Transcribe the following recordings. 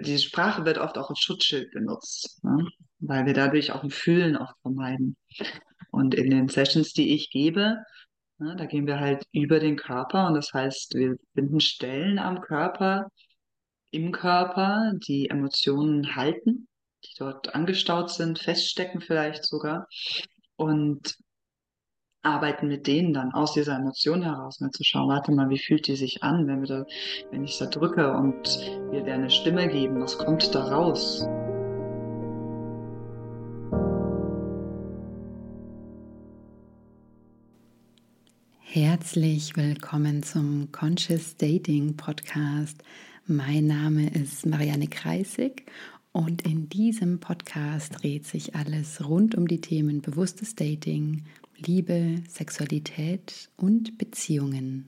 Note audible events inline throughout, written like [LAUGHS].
diese Sprache wird oft auch als Schutzschild benutzt, ne? weil wir dadurch auch ein Fühlen auch vermeiden. Und in den Sessions, die ich gebe, ne, da gehen wir halt über den Körper und das heißt, wir finden Stellen am Körper, im Körper, die Emotionen halten, die dort angestaut sind, feststecken vielleicht sogar und arbeiten mit denen dann aus dieser Emotion heraus, ne, zu schauen, warte mal, wie fühlt die sich an, wenn wir da, wenn ich da drücke und wir der eine Stimme geben, was kommt da raus? Herzlich willkommen zum Conscious Dating Podcast. Mein Name ist Marianne Kreisig und in diesem Podcast dreht sich alles rund um die Themen bewusstes Dating, Liebe, Sexualität und Beziehungen.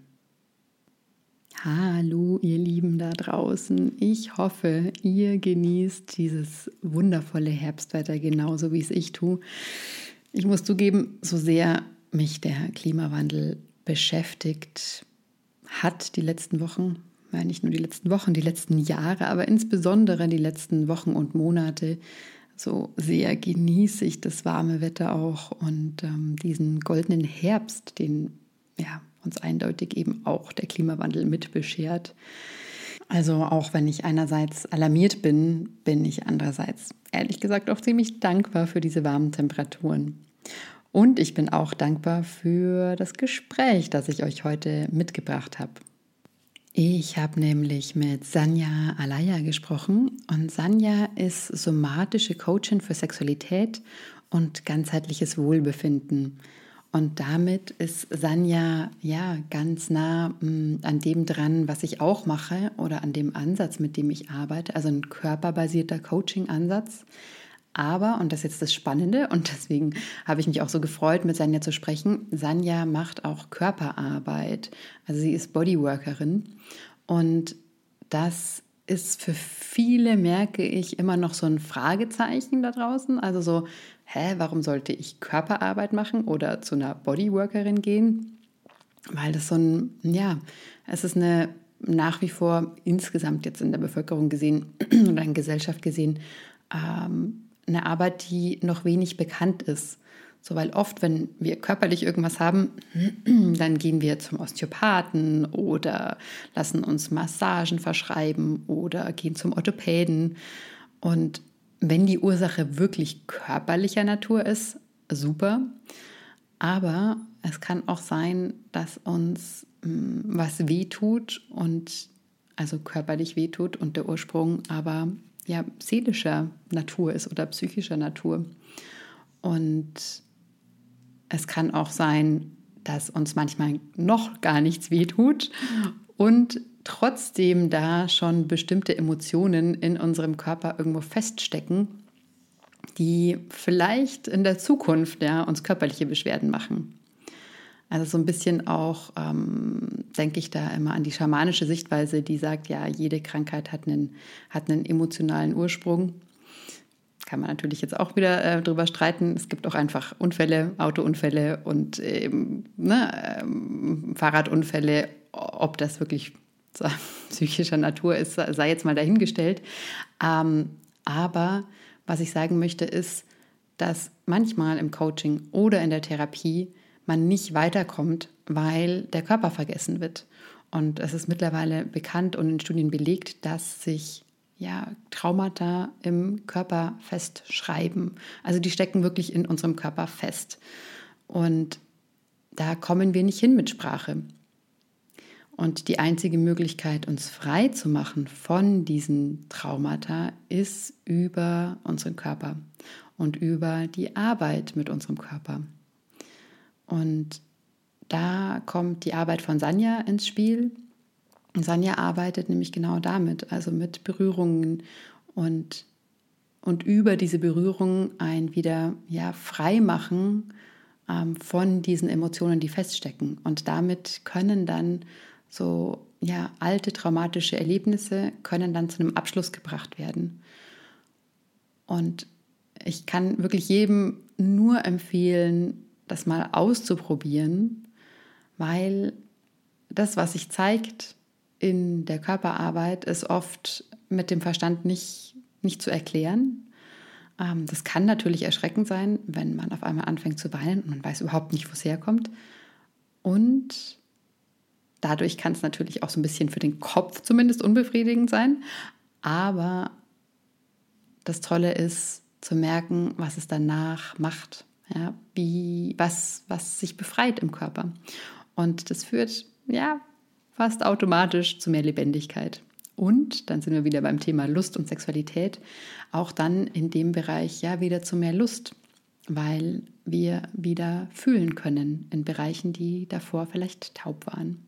Hallo, ihr Lieben da draußen. Ich hoffe, ihr genießt dieses wundervolle Herbstwetter genauso wie es ich tue. Ich muss zugeben, so sehr mich der Klimawandel beschäftigt hat die letzten Wochen, ja, nicht nur die letzten Wochen, die letzten Jahre, aber insbesondere die letzten Wochen und Monate, so sehr genieße ich das warme Wetter auch und ähm, diesen goldenen Herbst, den ja, uns eindeutig eben auch der Klimawandel mit beschert. Also auch wenn ich einerseits alarmiert bin, bin ich andererseits ehrlich gesagt auch ziemlich dankbar für diese warmen Temperaturen. Und ich bin auch dankbar für das Gespräch, das ich euch heute mitgebracht habe. Ich habe nämlich mit Sanja Alaya gesprochen und Sanja ist somatische Coachin für Sexualität und ganzheitliches Wohlbefinden. Und damit ist Sanja ja ganz nah mm, an dem dran, was ich auch mache oder an dem Ansatz, mit dem ich arbeite, also ein körperbasierter Coaching-Ansatz. Aber, und das ist jetzt das Spannende, [LAUGHS] und deswegen habe ich mich auch so gefreut, mit Sanja zu sprechen, Sanja macht auch Körperarbeit. Also sie ist Bodyworkerin. Und das ist für viele, merke ich, immer noch so ein Fragezeichen da draußen. Also so, hä, warum sollte ich Körperarbeit machen oder zu einer Bodyworkerin gehen? Weil das so ein, ja, es ist eine nach wie vor insgesamt jetzt in der Bevölkerung gesehen [CLEARS THROAT] oder in Gesellschaft gesehen, ähm, eine Arbeit, die noch wenig bekannt ist. So, weil oft, wenn wir körperlich irgendwas haben, [CLEARS THROAT] dann gehen wir zum Osteopathen oder lassen uns Massagen verschreiben oder gehen zum Orthopäden. Und wenn die Ursache wirklich körperlicher Natur ist, super. Aber es kann auch sein, dass uns hm, was wehtut und also körperlich wehtut und der Ursprung aber ja, seelischer Natur ist oder psychischer Natur. Und es kann auch sein, dass uns manchmal noch gar nichts wehtut und trotzdem da schon bestimmte Emotionen in unserem Körper irgendwo feststecken, die vielleicht in der Zukunft ja, uns körperliche Beschwerden machen. Also so ein bisschen auch, ähm, denke ich da immer an die schamanische Sichtweise, die sagt, ja, jede Krankheit hat einen, hat einen emotionalen Ursprung. Kann man natürlich jetzt auch wieder äh, drüber streiten. Es gibt auch einfach Unfälle, Autounfälle und ähm, ne, ähm, Fahrradunfälle. Ob das wirklich so, [LAUGHS] psychischer Natur ist, sei jetzt mal dahingestellt. Ähm, aber was ich sagen möchte, ist, dass manchmal im Coaching oder in der Therapie man nicht weiterkommt, weil der Körper vergessen wird. Und es ist mittlerweile bekannt und in Studien belegt, dass sich ja, Traumata im Körper festschreiben. Also die stecken wirklich in unserem Körper fest. Und da kommen wir nicht hin mit Sprache. Und die einzige Möglichkeit, uns frei zu machen von diesen Traumata, ist über unseren Körper und über die Arbeit mit unserem Körper. Und da kommt die Arbeit von Sanja ins Spiel. Sanja arbeitet nämlich genau damit, also mit Berührungen und, und über diese Berührungen ein wieder ja, Freimachen ähm, von diesen Emotionen, die feststecken. Und damit können dann so ja, alte traumatische Erlebnisse können dann zu einem Abschluss gebracht werden. Und ich kann wirklich jedem nur empfehlen, das mal auszuprobieren, weil das, was sich zeigt, in der Körperarbeit ist oft mit dem Verstand nicht, nicht zu erklären. Ähm, das kann natürlich erschreckend sein, wenn man auf einmal anfängt zu weinen und man weiß überhaupt nicht, wo es herkommt. Und dadurch kann es natürlich auch so ein bisschen für den Kopf zumindest unbefriedigend sein. Aber das Tolle ist zu merken, was es danach macht, ja, wie, was, was sich befreit im Körper. Und das führt ja fast automatisch zu mehr Lebendigkeit. Und dann sind wir wieder beim Thema Lust und Sexualität, auch dann in dem Bereich ja wieder zu mehr Lust, weil wir wieder fühlen können in Bereichen, die davor vielleicht taub waren.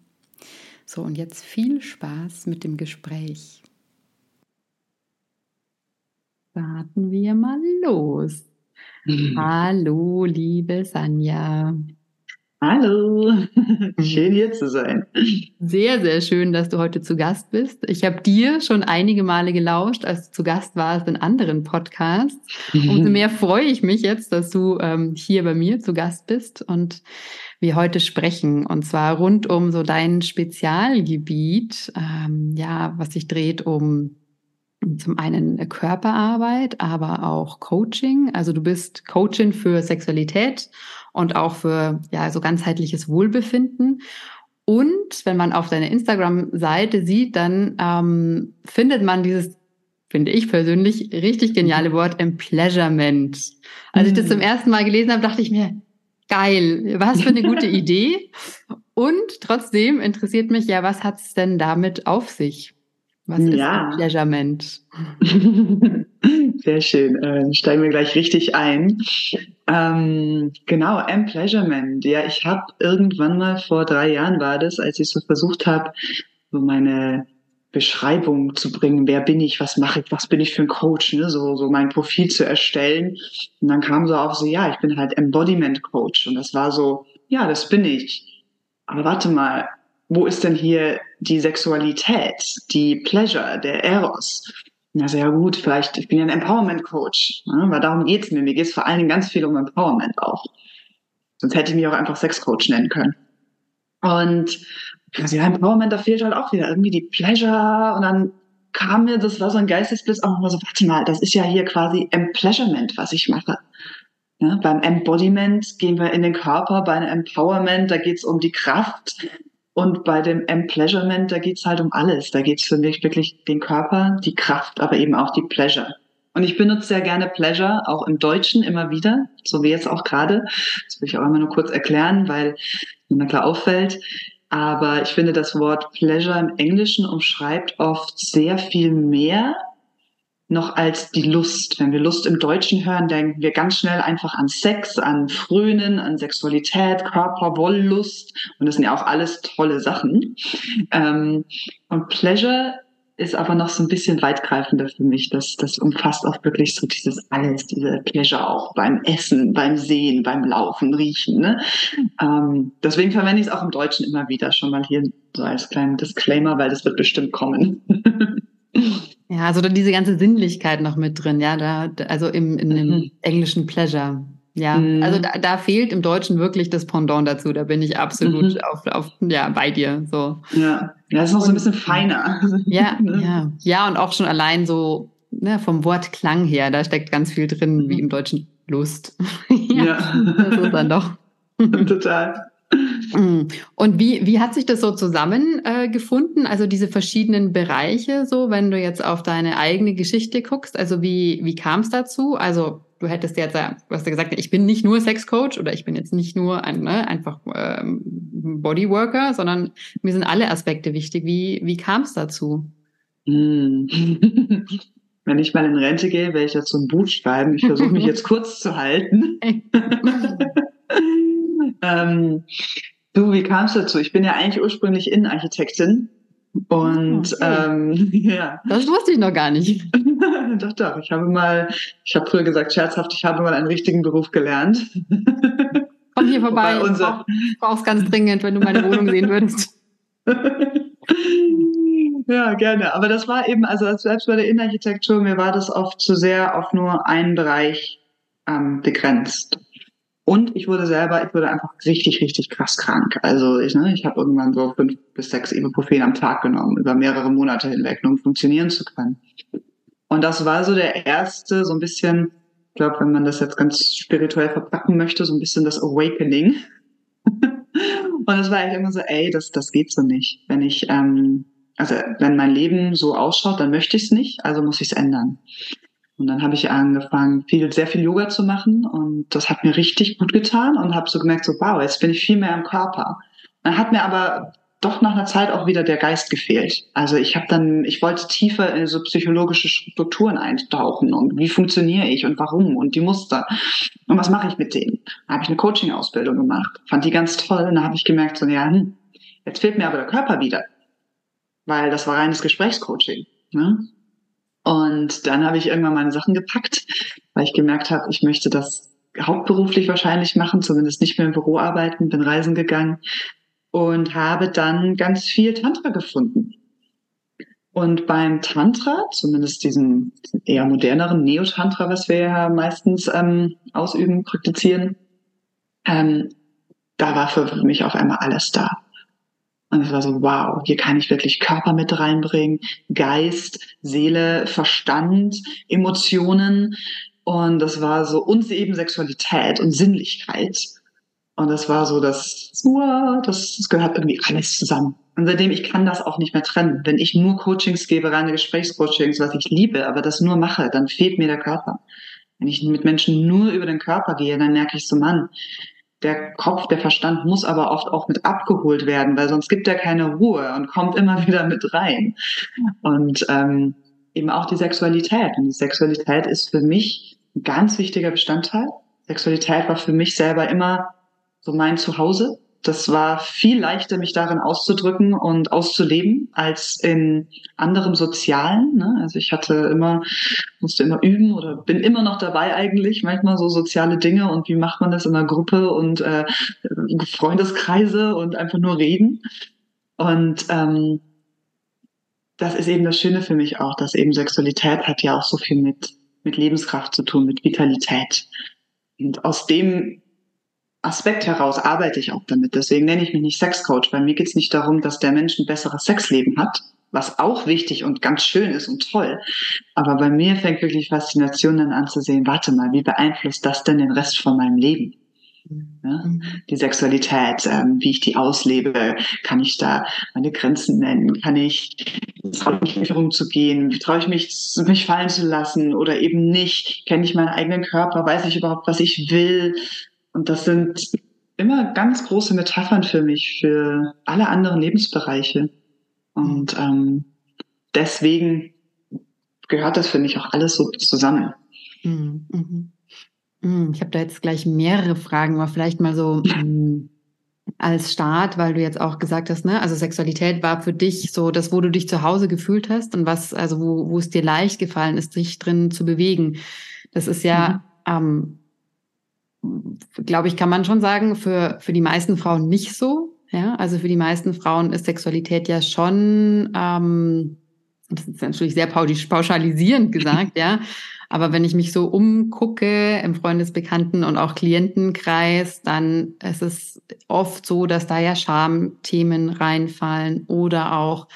So, und jetzt viel Spaß mit dem Gespräch. Starten wir mal los. Mhm. Hallo, liebe Sanja. Hallo, [LAUGHS] schön hier zu sein. Sehr, sehr schön, dass du heute zu Gast bist. Ich habe dir schon einige Male gelauscht, als du zu Gast warst in anderen Podcasts. Umso mehr freue ich mich jetzt, dass du ähm, hier bei mir zu Gast bist und wir heute sprechen. Und zwar rund um so dein Spezialgebiet, ähm, ja, was sich dreht um zum einen Körperarbeit, aber auch Coaching. Also du bist Coachin für Sexualität und auch für ja so ganzheitliches Wohlbefinden. Und wenn man auf deine Instagram-Seite sieht, dann ähm, findet man dieses, finde ich persönlich, richtig geniale Wort Empleasurement. Als ich das zum mhm. ersten Mal gelesen habe, dachte ich mir, geil, was für eine gute [LAUGHS] Idee. Und trotzdem interessiert mich ja, was hat es denn damit auf sich? Was ist ja. Empleasurement? [LAUGHS] Sehr schön. Äh, steigen wir gleich richtig ein. Ähm, genau, Empleasurement. Ja, ich habe irgendwann mal vor drei Jahren war das, als ich so versucht habe, so meine Beschreibung zu bringen, wer bin ich, was mache ich, was bin ich für ein Coach, ne? so, so mein Profil zu erstellen. Und dann kam so auch so, ja, ich bin halt Embodiment Coach. Und das war so, ja, das bin ich. Aber warte mal, wo ist denn hier die Sexualität, die Pleasure, der Eros? Also ja gut, vielleicht, ich bin ja ein Empowerment-Coach, ne? weil darum geht's mir. Mir geht's vor allen Dingen ganz viel um Empowerment auch. Sonst hätte ich mich auch einfach Sex-Coach nennen können. Und also ja, Empowerment, da fehlt halt auch wieder irgendwie die Pleasure und dann kam mir, das war so ein Geistesblitz, auch mal so, warte mal, das ist ja hier quasi Empleasurement, was ich mache. Ja, beim Embodiment gehen wir in den Körper, bei einem Empowerment, da geht's um die Kraft, und bei dem Empleasurement, da geht's halt um alles. Da geht's für mich wirklich den Körper, die Kraft, aber eben auch die Pleasure. Und ich benutze sehr gerne Pleasure, auch im Deutschen immer wieder, so wie jetzt auch gerade. Das will ich auch immer nur kurz erklären, weil mir klar auffällt. Aber ich finde, das Wort Pleasure im Englischen umschreibt oft sehr viel mehr noch als die Lust. Wenn wir Lust im Deutschen hören, denken wir ganz schnell einfach an Sex, an Frönen, an Sexualität, Körper, Wollust. Und das sind ja auch alles tolle Sachen. Ähm, und Pleasure ist aber noch so ein bisschen weitgreifender für mich. Das, das umfasst auch wirklich so dieses alles, diese Pleasure auch beim Essen, beim Sehen, beim Laufen, Riechen. Ne? Ähm, deswegen verwende ich es auch im Deutschen immer wieder, schon mal hier so als kleinen Disclaimer, weil das wird bestimmt kommen. [LAUGHS] Ja, also diese ganze Sinnlichkeit noch mit drin, ja, da, also im, in dem mhm. englischen Pleasure. Ja, mhm. also da, da, fehlt im Deutschen wirklich das Pendant dazu. Da bin ich absolut mhm. auf, auf, ja, bei dir. So. Ja, das ist noch so ein bisschen feiner. Ja, [LAUGHS] ja. Ja, und auch schon allein so ne, vom Wortklang her, da steckt ganz viel drin, wie mhm. im Deutschen Lust. [LAUGHS] ja, ja. Das ist dann doch. [LAUGHS] Total. Mm. Und wie, wie hat sich das so zusammengefunden? Äh, also diese verschiedenen Bereiche, so wenn du jetzt auf deine eigene Geschichte guckst, also wie, wie kam es dazu? Also du hättest jetzt, du hast ja gesagt, ich bin nicht nur Sexcoach oder ich bin jetzt nicht nur ein, ne, einfach ähm, Bodyworker, sondern mir sind alle Aspekte wichtig. Wie, wie kam es dazu? Mm. [LAUGHS] Wenn ich mal in Rente gehe, werde ich dazu ein Buch schreiben. Ich versuche mich [LAUGHS] jetzt kurz zu halten. [LAUGHS] ähm, Du, wie kam es dazu? Ich bin ja eigentlich ursprünglich Innenarchitektin. Und okay. ähm, [LAUGHS] ja. Das wusste ich noch gar nicht. [LAUGHS] doch, doch. Ich habe mal, ich habe früher gesagt, scherzhaft, ich habe mal einen richtigen Beruf gelernt. [LAUGHS] Komm hier vorbei. Unser... Ich brauch's ganz dringend, wenn du meine Wohnung sehen würdest. ja, gerne. Aber das war eben, also selbst bei der Innenarchitektur, mir war das oft zu sehr auf nur einen Bereich ähm, begrenzt. Und ich wurde selber, ich wurde einfach richtig, richtig krass krank. Also ich, ne, ich habe irgendwann so fünf bis sechs Ibuprofen am Tag genommen, über mehrere Monate hinweg, um funktionieren zu können. Und das war so der erste, so ein bisschen, ich glaube, wenn man das jetzt ganz spirituell verpacken möchte, so ein bisschen das Awakening. [LAUGHS] und es war eigentlich immer so, ey, das, das geht so nicht. Wenn ich, ähm, also wenn mein Leben so ausschaut, dann möchte ich es nicht, also muss ich es ändern. Und dann habe ich angefangen, viel, sehr viel Yoga zu machen und das hat mir richtig gut getan und habe so gemerkt, so wow, jetzt bin ich viel mehr im Körper. Dann hat mir aber doch nach einer Zeit auch wieder der Geist gefehlt. Also ich habe dann, ich wollte tiefer in so psychologische Strukturen eintauchen und wie funktioniere ich und warum und die Muster und was mache ich mit denen. Da habe ich eine Coaching-Ausbildung gemacht, fand die ganz toll und da habe ich gemerkt, so ja, hm, jetzt fehlt mir aber der Körper wieder, weil das war reines Gesprächscoaching. Ne? Und dann habe ich irgendwann meine Sachen gepackt, weil ich gemerkt habe, ich möchte das hauptberuflich wahrscheinlich machen, zumindest nicht mehr im Büro arbeiten, bin reisen gegangen und habe dann ganz viel Tantra gefunden. Und beim Tantra, zumindest diesem eher moderneren Neo-Tantra, was wir ja meistens ähm, ausüben, praktizieren, ähm, da war für mich auf einmal alles da. Und es war so, wow, hier kann ich wirklich Körper mit reinbringen, Geist, Seele, Verstand, Emotionen. Und das war so, und eben Sexualität und Sinnlichkeit. Und das war so, das, das, gehört irgendwie alles zusammen. Und seitdem, ich kann das auch nicht mehr trennen. Wenn ich nur Coachings gebe, reine Gesprächscoachings, was ich liebe, aber das nur mache, dann fehlt mir der Körper. Wenn ich mit Menschen nur über den Körper gehe, dann merke ich so, Mann, der Kopf, der Verstand muss aber oft auch mit abgeholt werden, weil sonst gibt er keine Ruhe und kommt immer [LAUGHS] wieder mit rein. Und ähm, eben auch die Sexualität. Und die Sexualität ist für mich ein ganz wichtiger Bestandteil. Sexualität war für mich selber immer so mein Zuhause das war viel leichter, mich darin auszudrücken und auszuleben als in anderem Sozialen. Ne? Also ich hatte immer, musste immer üben oder bin immer noch dabei eigentlich, manchmal so soziale Dinge und wie macht man das in einer Gruppe und äh, Freundeskreise und einfach nur reden. Und ähm, das ist eben das Schöne für mich auch, dass eben Sexualität hat ja auch so viel mit, mit Lebenskraft zu tun, mit Vitalität. Und aus dem Aspekt heraus arbeite ich auch damit. Deswegen nenne ich mich nicht Sexcoach, weil mir geht es nicht darum, dass der Mensch ein besseres Sexleben hat, was auch wichtig und ganz schön ist und toll. Aber bei mir fängt wirklich Faszination dann an zu sehen, warte mal, wie beeinflusst das denn den Rest von meinem Leben? Ja, die Sexualität, ähm, wie ich die auslebe, kann ich da meine Grenzen nennen, kann ich, traue ich mich rumzugehen, traue ich mich, mich fallen zu lassen oder eben nicht, kenne ich meinen eigenen Körper, weiß ich überhaupt, was ich will, und das sind immer ganz große Metaphern für mich, für alle anderen Lebensbereiche. Und ähm, deswegen gehört das für mich auch alles so zusammen. Mhm. Mhm. mhm. Ich habe da jetzt gleich mehrere Fragen, aber vielleicht mal so ähm, als Start, weil du jetzt auch gesagt hast, ne, also Sexualität war für dich so das, wo du dich zu Hause gefühlt hast und was, also wo, wo es dir leicht gefallen ist, dich drin zu bewegen. Das ist ja mhm. ähm, glaube ich, kann man schon sagen, für, für die meisten Frauen nicht so. Ja, also für die meisten Frauen ist Sexualität ja schon, ähm, das ist natürlich sehr pauschalisierend gesagt, [LAUGHS] ja. Aber wenn ich mich so umgucke im Freundesbekannten und auch Klientenkreis, dann ist es oft so, dass da ja Schamthemen reinfallen oder auch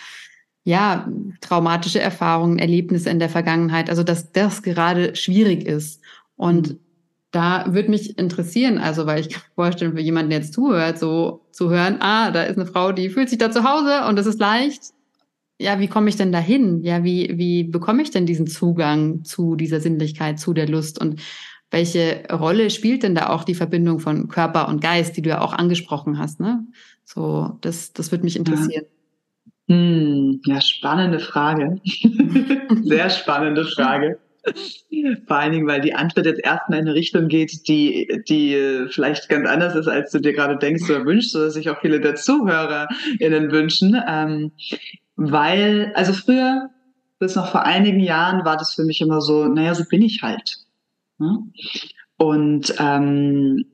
ja traumatische Erfahrungen, Erlebnisse in der Vergangenheit. Also dass das gerade schwierig ist und mhm da würde mich interessieren, also weil ich kann mir vorstellen, für jemanden, der jetzt zuhört, so zu hören, ah, da ist eine Frau, die fühlt sich da zu Hause und das ist leicht. Ja, wie komme ich denn dahin? Ja, wie, wie bekomme ich denn diesen Zugang zu dieser Sinnlichkeit, zu der Lust? Und welche Rolle spielt denn da auch die Verbindung von Körper und Geist, die du ja auch angesprochen hast? Ne? So, das, das würde mich interessieren. Ja. Hm, ja, spannende Frage. [LAUGHS] Sehr spannende Frage. Vor allen Dingen, weil die Antwort jetzt erstmal in eine Richtung geht, die, die vielleicht ganz anders ist, als du dir gerade denkst oder wünschst, oder sich auch viele der ZuhörerInnen wünschen. Ähm, weil, also früher, bis noch vor einigen Jahren, war das für mich immer so, naja, so bin ich halt. Ne? Und ähm,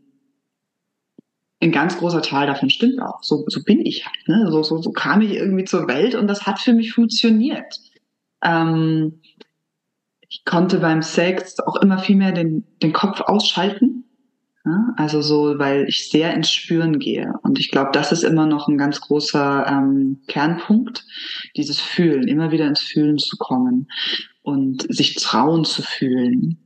ein ganz großer Teil davon stimmt auch. So, so bin ich halt. Ne? So, so, so kam ich irgendwie zur Welt und das hat für mich funktioniert. Ähm, ich konnte beim Sex auch immer viel mehr den, den Kopf ausschalten Ja, also so, weil ich sehr ins Spüren gehe. Und ich glaube, das ist immer noch ein ganz großer ähm, Kernpunkt, dieses Fühlen, immer wieder ins Fühlen zu kommen und sich trauen zu fühlen.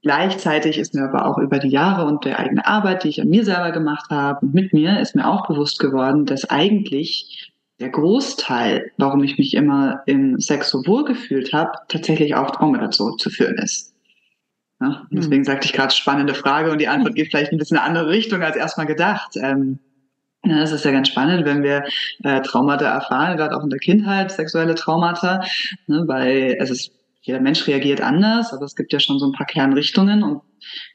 Gleichzeitig ist mir aber auch über die Jahre und der eigene Arbeit, die ich an mir selber gemacht habe und mit mir, ist mir auch bewusst geworden, dass eigentlich der Großteil, warum ich mich immer im Sex so wohl gefühlt habe, tatsächlich auf Traumata zurückzuführen ist. Ja, deswegen mhm. sagte ich gerade spannende Frage und die Antwort geht vielleicht ein bisschen in eine andere Richtung als erstmal gedacht. Ähm, ja, das ist ja ganz spannend, wenn wir äh, Traumata erfahren, gerade auch in der Kindheit, sexuelle Traumata, ne, weil es ist, jeder Mensch reagiert anders, aber es gibt ja schon so ein paar Kernrichtungen und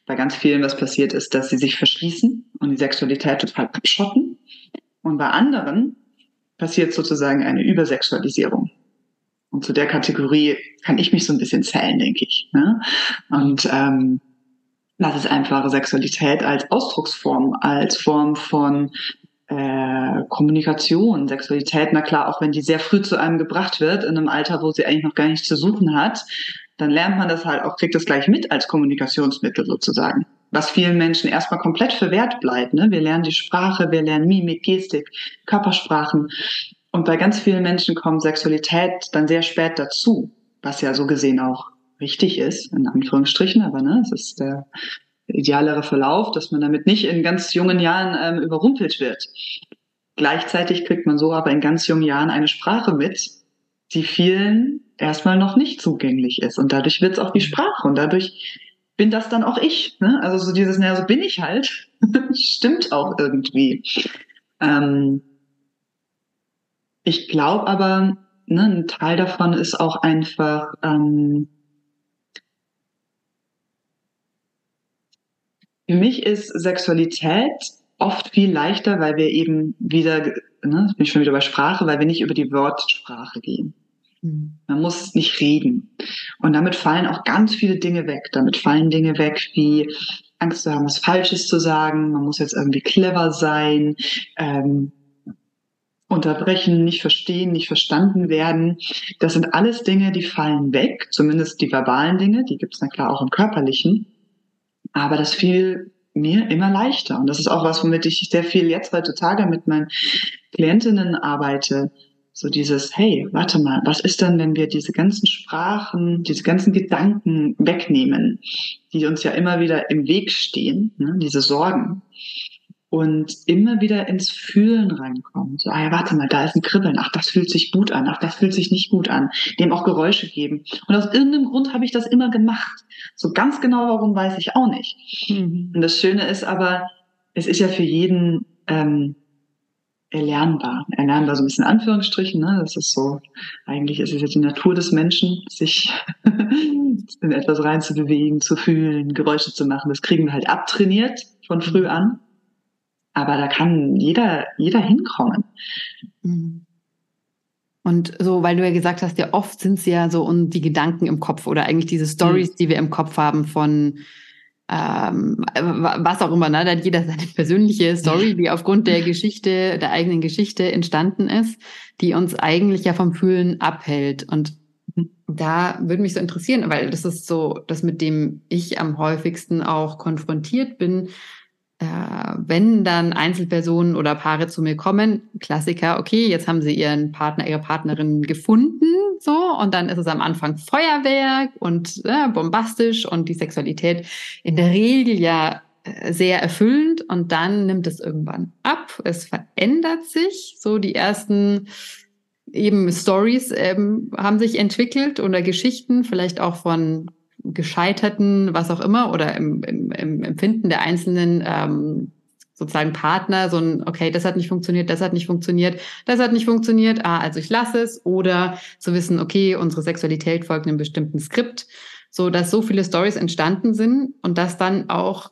bei ganz vielen, was passiert ist, dass sie sich verschließen und die Sexualität total abschotten. Und bei anderen passiert sozusagen eine Übersexualisierung. Und zu der Kategorie kann ich mich so ein bisschen zählen, denke ich. Ne? Und ähm, das ist einfach Sexualität als Ausdrucksform, als Form von äh, Kommunikation, Sexualität, na klar, auch wenn die sehr früh zu einem gebracht wird, in einem Alter, wo sie eigentlich noch gar nichts zu suchen hat, dann lernt man das halt auch, kriegt das gleich mit als Kommunikationsmittel sozusagen. Was vielen Menschen erstmal komplett verwehrt bleibt. Ne? Wir lernen die Sprache, wir lernen Mimik, Gestik, Körpersprachen. Und bei ganz vielen Menschen kommt Sexualität dann sehr spät dazu, was ja so gesehen auch richtig ist, in Anführungsstrichen, aber ne, es ist der idealere Verlauf, dass man damit nicht in ganz jungen Jahren ähm, überrumpelt wird. Gleichzeitig kriegt man so aber in ganz jungen Jahren eine Sprache mit, die vielen erstmal noch nicht zugänglich ist. Und dadurch wird es auch die Sprache und dadurch bin das dann auch ich. Ne? Also so dieses, naja, so bin ich halt, [LAUGHS] stimmt auch irgendwie. Ähm, ich glaube aber, ne, ein Teil davon ist auch einfach, ähm, für mich ist Sexualität oft viel leichter, weil wir eben wieder, ne, bin ich schon wieder bei Sprache, weil wir nicht über die Wortsprache gehen. Man muss nicht reden. Und damit fallen auch ganz viele Dinge weg. Damit fallen Dinge weg wie Angst zu haben, was Falsches zu sagen. Man muss jetzt irgendwie clever sein. Ähm, unterbrechen, nicht verstehen, nicht verstanden werden. Das sind alles Dinge, die fallen weg, zumindest die verbalen Dinge, die gibt es na klar auch im körperlichen. Aber das fiel mir immer leichter. Und das ist auch was, womit ich sehr viel jetzt heutzutage mit meinen Klientinnen arbeite. So dieses, hey, warte mal, was ist denn, wenn wir diese ganzen Sprachen, diese ganzen Gedanken wegnehmen, die uns ja immer wieder im Weg stehen, ne, diese Sorgen und immer wieder ins Fühlen reinkommen. So, ah ja, warte mal, da ist ein Kribbeln. Ach, das fühlt sich gut an. Ach, das fühlt sich nicht gut an. Dem auch Geräusche geben. Und aus irgendeinem Grund habe ich das immer gemacht. So ganz genau, warum weiß ich auch nicht. Mhm. Und das Schöne ist aber, es ist ja für jeden ähm, erlernbar. Erlernbar so ein bisschen Anführungsstrichen. Ne? Das ist so, eigentlich ist es ja die Natur des Menschen, sich [LAUGHS] in etwas reinzubewegen, zu fühlen, Geräusche zu machen. Das kriegen wir halt abtrainiert von früh an. Aber da kann jeder, jeder hinkommen. Mhm. Und so, weil du ja gesagt hast, ja oft sind es ja so und die Gedanken im Kopf oder eigentlich diese Stories, mhm. die wir im Kopf haben von ähm, was auch immer, ne? Da hat jeder seine persönliche Story, die aufgrund der Geschichte, der eigenen Geschichte entstanden ist, die uns eigentlich ja vom Fühlen abhält. Und da würde mich so interessieren, weil das ist so, das mit dem ich am häufigsten auch konfrontiert bin, wenn dann Einzelpersonen oder Paare zu mir kommen, Klassiker, okay, jetzt haben sie ihren Partner, ihre Partnerin gefunden, so, und dann ist es am Anfang Feuerwerk und äh, bombastisch und die Sexualität in der Regel ja äh, sehr erfüllend und dann nimmt es irgendwann ab. Es verändert sich, so die ersten eben Stories ähm, haben sich entwickelt oder Geschichten, vielleicht auch von gescheiterten, was auch immer, oder im, im, im Empfinden der einzelnen ähm, sozusagen Partner, so ein, okay, das hat nicht funktioniert, das hat nicht funktioniert, das hat nicht funktioniert, ah, also ich lasse es, oder zu wissen, okay, unsere Sexualität folgt einem bestimmten Skript, so dass so viele Stories entstanden sind und dass dann auch,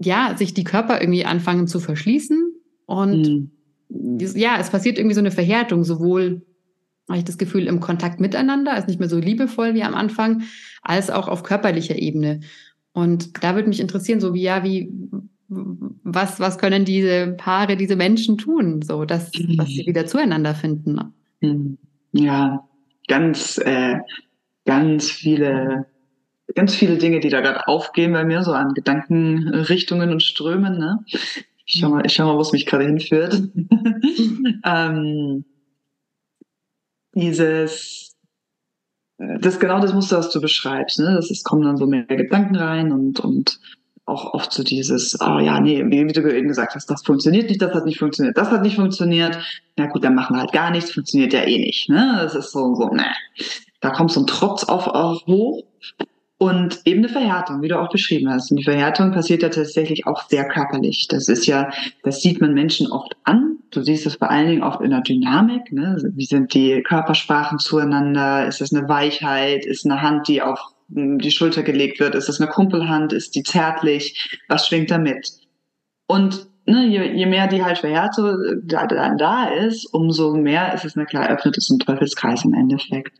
ja, sich die Körper irgendwie anfangen zu verschließen und mhm. ja, es passiert irgendwie so eine Verhärtung, sowohl habe ich das Gefühl, im Kontakt miteinander, ist nicht mehr so liebevoll wie am Anfang, als auch auf körperlicher Ebene. Und da würde mich interessieren, so wie, ja, wie, was, was können diese Paare, diese Menschen tun, so, dass, dass sie wieder zueinander finden? Hm. Ja, ganz, äh, ganz viele ganz viele Dinge, die da gerade aufgehen bei mir, so an Gedankenrichtungen und Strömen. Ne? Ich schau mal, ich schau mal, wo es mich gerade hinführt. [LAUGHS] ähm, dieses, das genau das Muster, was du beschreibst. Ne? Das ist, kommen dann so mehr Gedanken rein und, und auch oft so dieses, oh ja, nee, wie du eben gesagt hast, das funktioniert nicht, das hat nicht funktioniert, das hat nicht funktioniert. Na gut, dann machen wir halt gar nichts, funktioniert ja eh nicht. Ne? Das ist so, so, ne. Da kommt so ein Trotz auf, auf hoch und eben eine Verhärtung, wie du auch beschrieben hast. Und die Verhärtung passiert ja tatsächlich auch sehr körperlich. Das ist ja, das sieht man Menschen oft an. Du siehst es vor allen Dingen oft in der Dynamik. Ne? Wie sind die Körpersprachen zueinander? Ist es eine Weichheit? Ist eine Hand, die auf hm, die Schulter gelegt wird? Ist es eine Kumpelhand? Ist die zärtlich? Was schwingt da mit? Und ne, je, je mehr die halt Verhärtung da, da, da ist, umso mehr ist es eine klar öffnet es Teufelskreis im Endeffekt.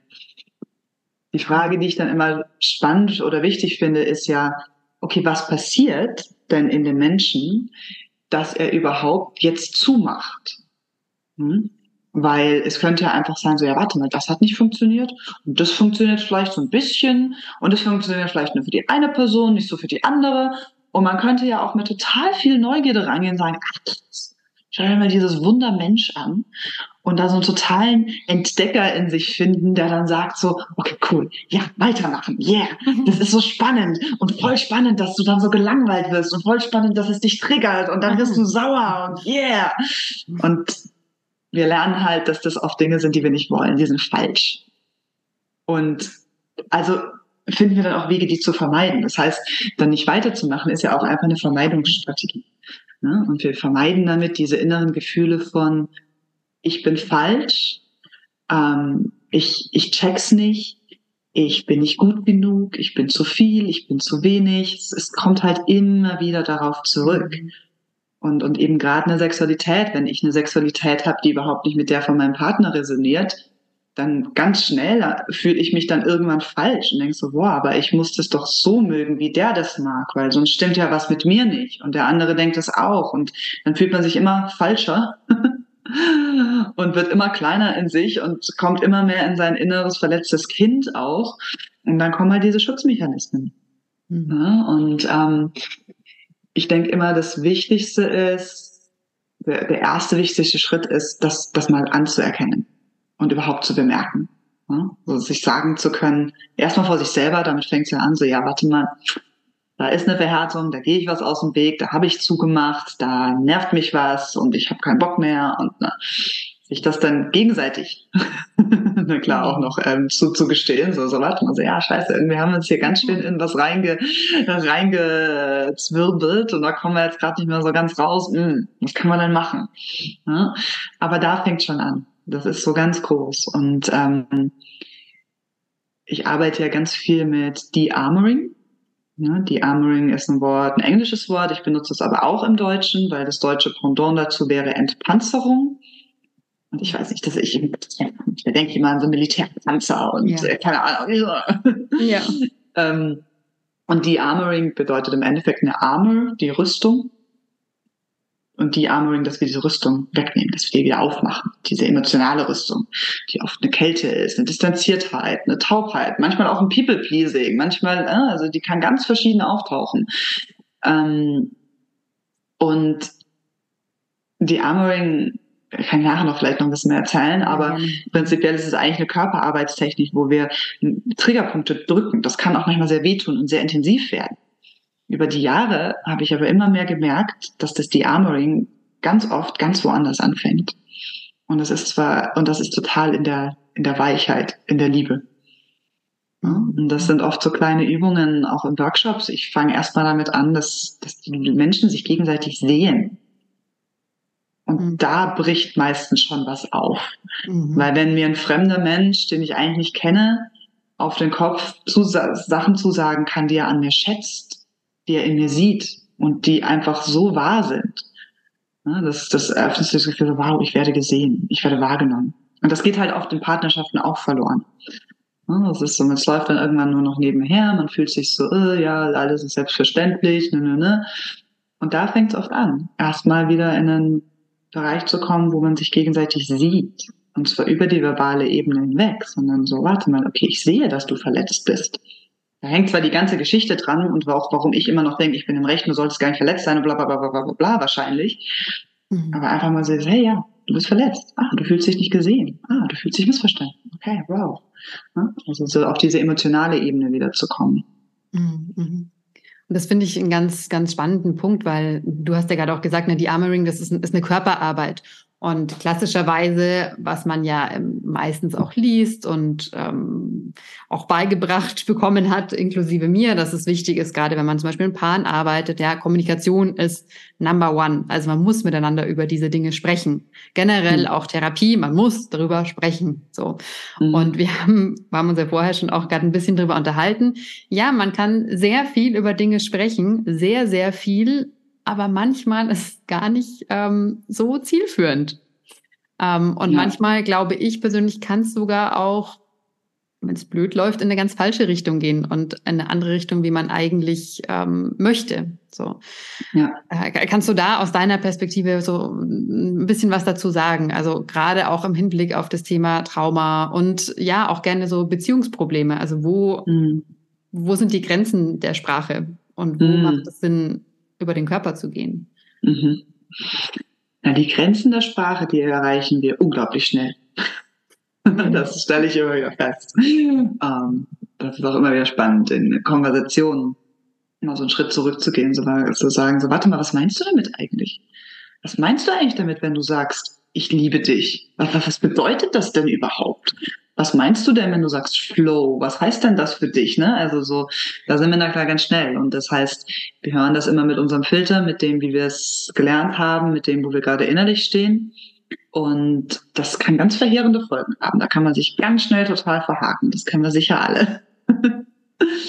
Die Frage, die ich dann immer spannend oder wichtig finde, ist ja, okay, was passiert denn in dem Menschen, dass er überhaupt jetzt zumacht? Hm? Weil es könnte ja einfach sein, so, ja, warte mal, das hat nicht funktioniert und das funktioniert vielleicht so ein bisschen und das funktioniert vielleicht nur für die eine Person, nicht so für die andere. Und man könnte ja auch mit total viel Neugierde rangehen und sagen, ach, schau dir mal dieses Wundermensch an und da so einen totalen Entdecker in sich finden, der dann sagt so, okay, cool, ja, weitermachen, yeah, mhm. das ist so spannend und voll spannend, dass du dann so gelangweilt wirst und voll spannend, dass es dich triggert und dann wirst du mhm. sauer und yeah. Und wir lernen halt, dass das oft Dinge sind, die wir nicht wollen, die sind falsch. Und also finden wir dann auch Wege, die zu vermeiden. Das heißt, dann nicht weiterzumachen, ist ja auch einfach eine Vermeidungsstrategie. Ne? Und wir vermeiden damit diese inneren Gefühle von, ich bin falsch, ähm, ich, ich check's nicht, ich bin nicht gut genug, ich bin zu viel, ich bin zu wenig. Es, es kommt halt immer wieder darauf zurück. Und, und eben gerade eine Sexualität, wenn ich eine Sexualität habe, die überhaupt nicht mit der von meinem Partner resoniert, dann ganz schnell fühle ich mich dann irgendwann falsch und denke so, boah, aber ich muss das doch so mögen, wie der das mag, weil sonst stimmt ja was mit mir nicht. Und der andere denkt das auch. Und dann fühlt man sich immer falscher [LAUGHS] und wird immer kleiner in sich und kommt immer mehr in sein inneres verletztes Kind auch. Und dann kommen halt diese Schutzmechanismen. Mhm. Ja, und ähm, ich denke immer, das Wichtigste ist, der, der erste wichtigste Schritt ist, das, das mal anzuerkennen und überhaupt zu bemerken. Ja? Also sich sagen zu können, erstmal vor sich selber, damit fängt es ja an, so ja, warte mal, da ist eine Verhärtung, da gehe ich was aus dem Weg, da habe ich zugemacht, da nervt mich was und ich habe keinen Bock mehr und na, sich das dann gegenseitig, [LAUGHS] na klar, auch noch ähm, zuzugestehen, so, so warte mal, so ja, scheiße, irgendwie haben wir uns hier ganz schön in was reinge, reingezwirbelt und da kommen wir jetzt gerade nicht mehr so ganz raus, hm, was kann man denn machen? Ja? Aber da fängt schon an, das ist so ganz groß und ähm, ich arbeite ja ganz viel mit De-Armoring, Ne, De-Armoring ist ein Wort, ein englisches Wort. Ich benutze es aber auch im Deutschen, weil das deutsche Pendant dazu wäre Entpanzerung. Und ich weiß nicht, dass ich, ich denke immer an so Militärpanzer und ja. Äh, keine Ahnung. Ja. [LAUGHS] ähm, und De-Armoring bedeutet im Endeffekt eine Armor, die Rüstung und die Armoring, dass wir diese Rüstung wegnehmen, dass wir die wieder aufmachen. Diese emotionale Rüstung, die oft eine Kälte ist, eine Distanziertheit, eine Taubheit, manchmal auch ein People-Pleasing, manchmal, äh, also die kann ganz verschieden auftauchen. Ähm, und die Armoring kann ich nachher noch vielleicht noch ein bisschen mehr erzählen, aber ja. prinzipiell ist es eigentlich eine Körperarbeitstechnik, wo wir Triggerpunkte drücken. Das kann auch manchmal sehr wehtun und sehr intensiv werden. Über die Jahre habe ich aber immer mehr gemerkt, dass das De-Armoring ganz oft ganz woanders anfängt. Und das ist zwar, und das ist total in der, in der Weichheit, in der Liebe. und das sind oft so kleine Übungen, auch in Workshops. Ich fange erstmal damit an, dass, dass die Menschen sich gegenseitig sehen. Und mhm. da bricht meistens schon was auf. Mhm. Weil wenn mir ein fremder Mensch, den ich eigentlich nicht kenne, auf den Kopf zu, Sachen zusagen kann, die er an mir schätzt, die er in mir sieht und die einfach so wahr sind. Das, das eröffnet das Gefühl, wow, ich werde gesehen, ich werde wahrgenommen. Und das geht halt oft in Partnerschaften auch verloren. Das ist so, es läuft dann irgendwann nur noch nebenher, man fühlt sich so, äh, ja, alles ist selbstverständlich, ne, ne, ne. Und da fängt es oft an, erstmal wieder in einen Bereich zu kommen, wo man sich gegenseitig sieht. Und zwar über die verbale Ebene hinweg, sondern so, warte mal, okay, ich sehe, dass du verletzt bist. Da hängt zwar die ganze Geschichte dran und auch warum ich immer noch denke, ich bin im Recht, du solltest gar nicht verletzt sein und bla bla bla bla bla bla wahrscheinlich. Mhm. Aber einfach mal so, hey ja, du bist verletzt. Ah, du fühlst dich nicht gesehen. Ah, du fühlst dich missverstanden. Okay, wow. Also so auf diese emotionale Ebene wieder zu kommen. Mhm. mhm. Und das finde ich einen ganz, ganz spannenden Punkt, weil du hast ja gerade auch gesagt, ne, die Armoring, das ist, ist eine Körperarbeit. Und klassischerweise, was man ja ähm, meistens auch liest und ähm, auch beigebracht [LAUGHS] bekommen hat, inklusive mir, dass es wichtig ist, gerade wenn man zum Beispiel in Paaren arbeitet, ja, Kommunikation ist number one. Also man muss miteinander über diese Dinge sprechen. Generell mhm. auch Therapie, man muss darüber sprechen. So. Mhm. Und wir haben, haben uns ja vorher schon auch gerade ein bisschen drüber unterhalten. Ja, man kann sehr viel über Dinge sprechen, sehr, sehr viel aber manchmal ist es gar nicht ähm, so zielführend. Ähm, und ja. manchmal glaube ich persönlich kann es sogar auch, wenn es blöd läuft, in eine ganz falsche Richtung gehen und in eine andere Richtung, wie man eigentlich ähm, möchte. So. Ja. Äh, kannst du da aus deiner Perspektive so ein bisschen was dazu sagen? Also gerade auch im Hinblick auf das Thema Trauma und ja, auch gerne so Beziehungsprobleme. Also wo, mhm. wo sind die Grenzen der Sprache und wo mhm. macht es Sinn, über den Körper zu gehen. Mhm. Na, die Grenzen der Sprache, die erreichen wir unglaublich schnell. [LAUGHS] das stelle ich immer wieder fest. Ähm, das ist auch immer wieder spannend, in Konversationen mal so einen Schritt zurückzugehen, so, so sagen, so, warte mal, was meinst du damit eigentlich? Was meinst du eigentlich damit, wenn du sagst, ich liebe dich? Was bedeutet das denn überhaupt? Was meinst du denn, wenn du sagst Flow? Was heißt denn das für dich? Ne? Also so, da sind wir da klar ganz schnell. Und das heißt, wir hören das immer mit unserem Filter, mit dem, wie wir es gelernt haben, mit dem, wo wir gerade innerlich stehen. Und das kann ganz verheerende Folgen haben. Da kann man sich ganz schnell total verhaken. Das kennen wir sicher alle. [LAUGHS]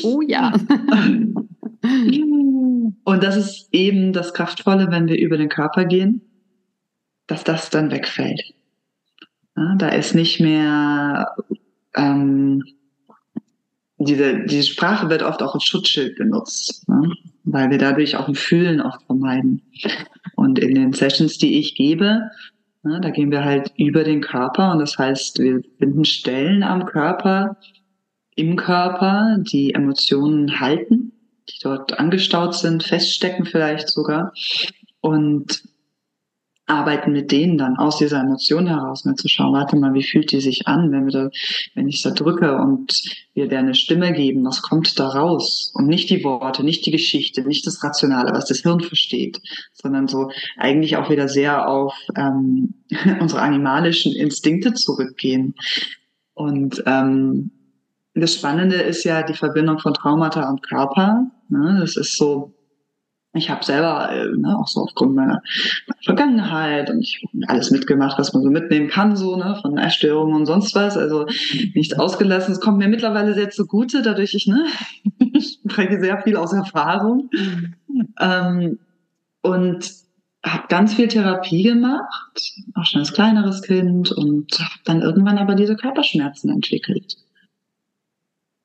Oh ja. [LAUGHS] Und das ist eben das Kraftvolle, wenn wir über den Körper gehen, dass das dann wegfällt. Da ist nicht mehr ähm, diese, diese Sprache wird oft auch als Schutzschild benutzt, ne? weil wir dadurch auch ein Fühlen oft vermeiden. Und in den Sessions, die ich gebe, ne, da gehen wir halt über den Körper und das heißt, wir finden Stellen am Körper, im Körper, die Emotionen halten, die dort angestaut sind, feststecken vielleicht sogar. Und arbeiten mit denen dann aus dieser Emotion heraus, mal zu schauen, warte mal, wie fühlt die sich an, wenn wir da, wenn ich da drücke und wir der eine Stimme geben, was kommt da raus? Und nicht die Worte, nicht die Geschichte, nicht das Rationale, was das Hirn versteht, sondern so eigentlich auch wieder sehr auf ähm, [LAUGHS] unsere animalischen Instinkte zurückgehen. Und ähm, das Spannende ist ja die Verbindung von Traumata und Körper. Ne? Das ist so, ich habe selber äh, ne, auch so aufgrund meiner Vergangenheit und ich habe alles mitgemacht, was man so mitnehmen kann, so ne, von Erstörungen und sonst was. Also nichts ausgelassen. Es kommt mir mittlerweile sehr zugute, dadurch ich ne, ich [LAUGHS] spreche sehr viel aus Erfahrung ähm, und habe ganz viel Therapie gemacht, auch schon als kleineres Kind und habe dann irgendwann aber diese Körperschmerzen entwickelt.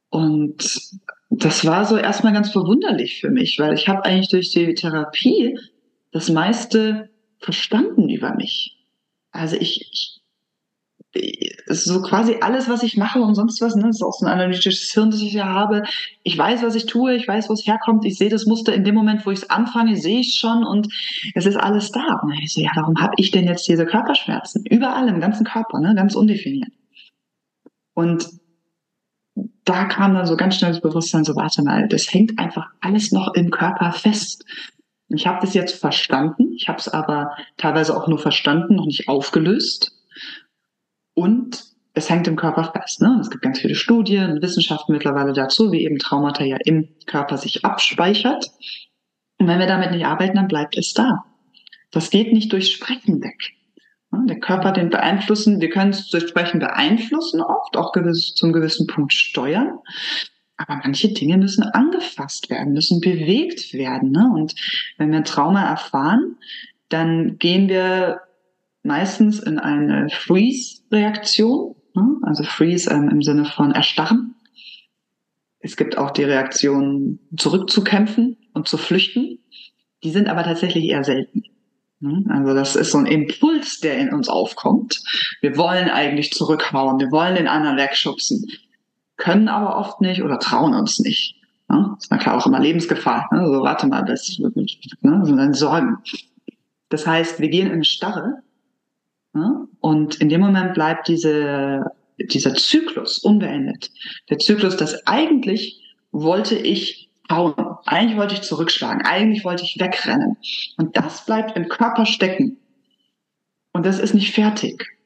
Und das war so erstmal ganz verwunderlich für mich, weil ich habe eigentlich durch die Therapie das meiste verstanden über mich. Also ich, ich so quasi alles, was ich mache und sonst was, ne, ist auch so ein analytisches Hirn, das ich ja habe. Ich weiß, was ich tue, ich weiß, wo es herkommt, ich sehe das Muster in dem Moment, wo ich es anfange, sehe ich schon und es ist alles da. Und ich so, ja, warum habe ich denn jetzt diese Körperschmerzen? Überall im ganzen Körper, ne, ganz undefiniert. Und da kam dann so ganz schnell das Bewusstsein, so warte mal, das hängt einfach alles noch im Körper fest. Ich habe das jetzt verstanden, ich habe es aber teilweise auch nur verstanden, noch nicht aufgelöst. Und es hängt im Körper fest. Ne? Es gibt ganz viele Studien und Wissenschaften mittlerweile dazu, wie eben Traumata ja im Körper sich abspeichert. Und wenn wir damit nicht arbeiten, dann bleibt es da. Das geht nicht durch Sprechen weg. Der Körper den beeinflussen, wir können es durch Sprechen beeinflussen oft, auch gewiss, zum gewissen Punkt steuern. Aber manche Dinge müssen angefasst werden, müssen bewegt werden. Ne? Und wenn wir Trauma erfahren, dann gehen wir meistens in eine Freeze-Reaktion. Ne? Also Freeze ähm, im Sinne von erstarren. Es gibt auch die Reaktion zurückzukämpfen und zu flüchten. Die sind aber tatsächlich eher selten. Hm? Also das ist so ein Impuls, der in uns aufkommt. Wir wollen eigentlich zurückhauen, wir wollen den anderen wegschubsen, können aber oft nicht oder trauen uns nicht. Das ist na klar auch immer Lebensgefahr. Ne? So, warte mal, das ne? sind Sorgen. Das heißt, wir gehen in Starre und in dem Moment bleibt diese, dieser Zyklus unbeendet. Der Zyklus, dass eigentlich wollte ich hauen, eigentlich wollte ich zurückschlagen, eigentlich wollte ich wegrennen. Und das bleibt im Körper stecken. Und das ist nicht fertig.